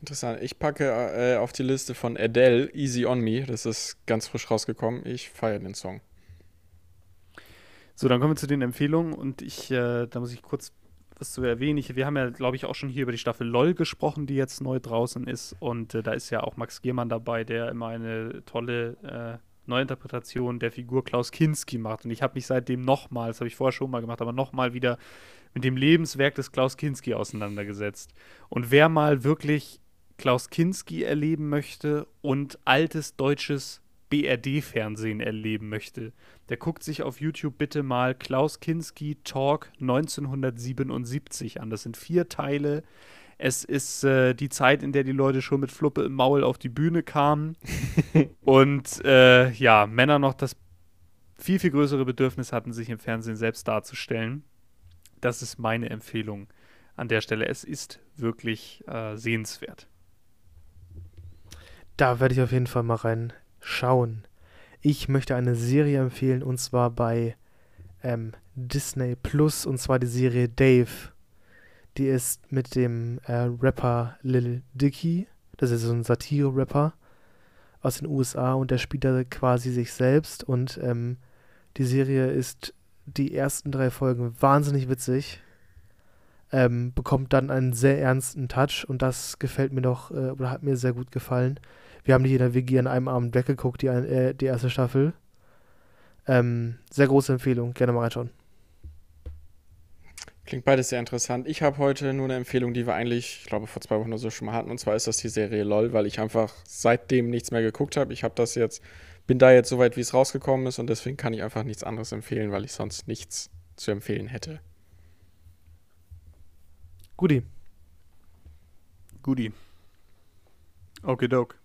Interessant. Ich packe äh, auf die Liste von Adele Easy on Me. Das ist ganz frisch rausgekommen. Ich feiere den Song. So, dann kommen wir zu den Empfehlungen und ich, äh, da muss ich kurz was zu erwähnen. Ich, wir haben ja, glaube ich, auch schon hier über die Staffel LOL gesprochen, die jetzt neu draußen ist. Und äh, da ist ja auch Max Giermann dabei, der immer eine tolle äh, Neuinterpretation der Figur Klaus Kinski macht. Und ich habe mich seitdem nochmal, das habe ich vorher schon mal gemacht, aber nochmal wieder mit dem Lebenswerk des Klaus Kinski auseinandergesetzt. Und wer mal wirklich Klaus Kinski erleben möchte und altes deutsches BRD-Fernsehen erleben möchte, der guckt sich auf YouTube bitte mal Klaus Kinski Talk 1977 an. Das sind vier Teile. Es ist äh, die Zeit, in der die Leute schon mit Fluppe im Maul auf die Bühne kamen und äh, ja, Männer noch das viel, viel größere Bedürfnis hatten, sich im Fernsehen selbst darzustellen. Das ist meine Empfehlung an der Stelle. Es ist wirklich äh, sehenswert. Da werde ich auf jeden Fall mal reinschauen. Ich möchte eine Serie empfehlen und zwar bei ähm, Disney Plus und zwar die Serie Dave. Die ist mit dem äh, Rapper Lil Dicky. Das ist so ein Satire-Rapper aus den USA und der spielt da quasi sich selbst und ähm, die Serie ist die ersten drei Folgen wahnsinnig witzig. Ähm, bekommt dann einen sehr ernsten Touch und das gefällt mir doch äh, oder hat mir sehr gut gefallen. Wir haben die in der WG an einem Abend weggeguckt, die, äh, die erste Staffel. Ähm, sehr große Empfehlung, gerne mal reinschauen. Klingt beides sehr interessant. Ich habe heute nur eine Empfehlung, die wir eigentlich, ich glaube, vor zwei Wochen oder so schon mal hatten. Und zwar ist das die Serie LOL, weil ich einfach seitdem nichts mehr geguckt habe. Ich habe das jetzt, bin da jetzt so weit, wie es rausgekommen ist. Und deswegen kann ich einfach nichts anderes empfehlen, weil ich sonst nichts zu empfehlen hätte. Guti, Guti. Okay, doke.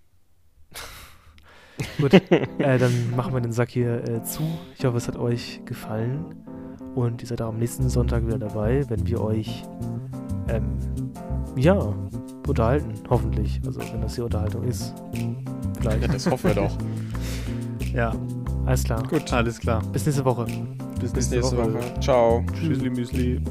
Gut. äh, dann machen wir den Sack hier äh, zu. Ich hoffe, es hat euch gefallen. Und ihr seid auch am nächsten Sonntag wieder dabei, wenn wir euch, ähm, ja, unterhalten. Hoffentlich. Also, wenn das hier Unterhaltung ist. Ja, Vielleicht. das hoffen wir doch. Ja, Alles klar. Gut, alles klar. Bis nächste Woche. bis nächste Woche. Ciao. Tschüssli, Müsli.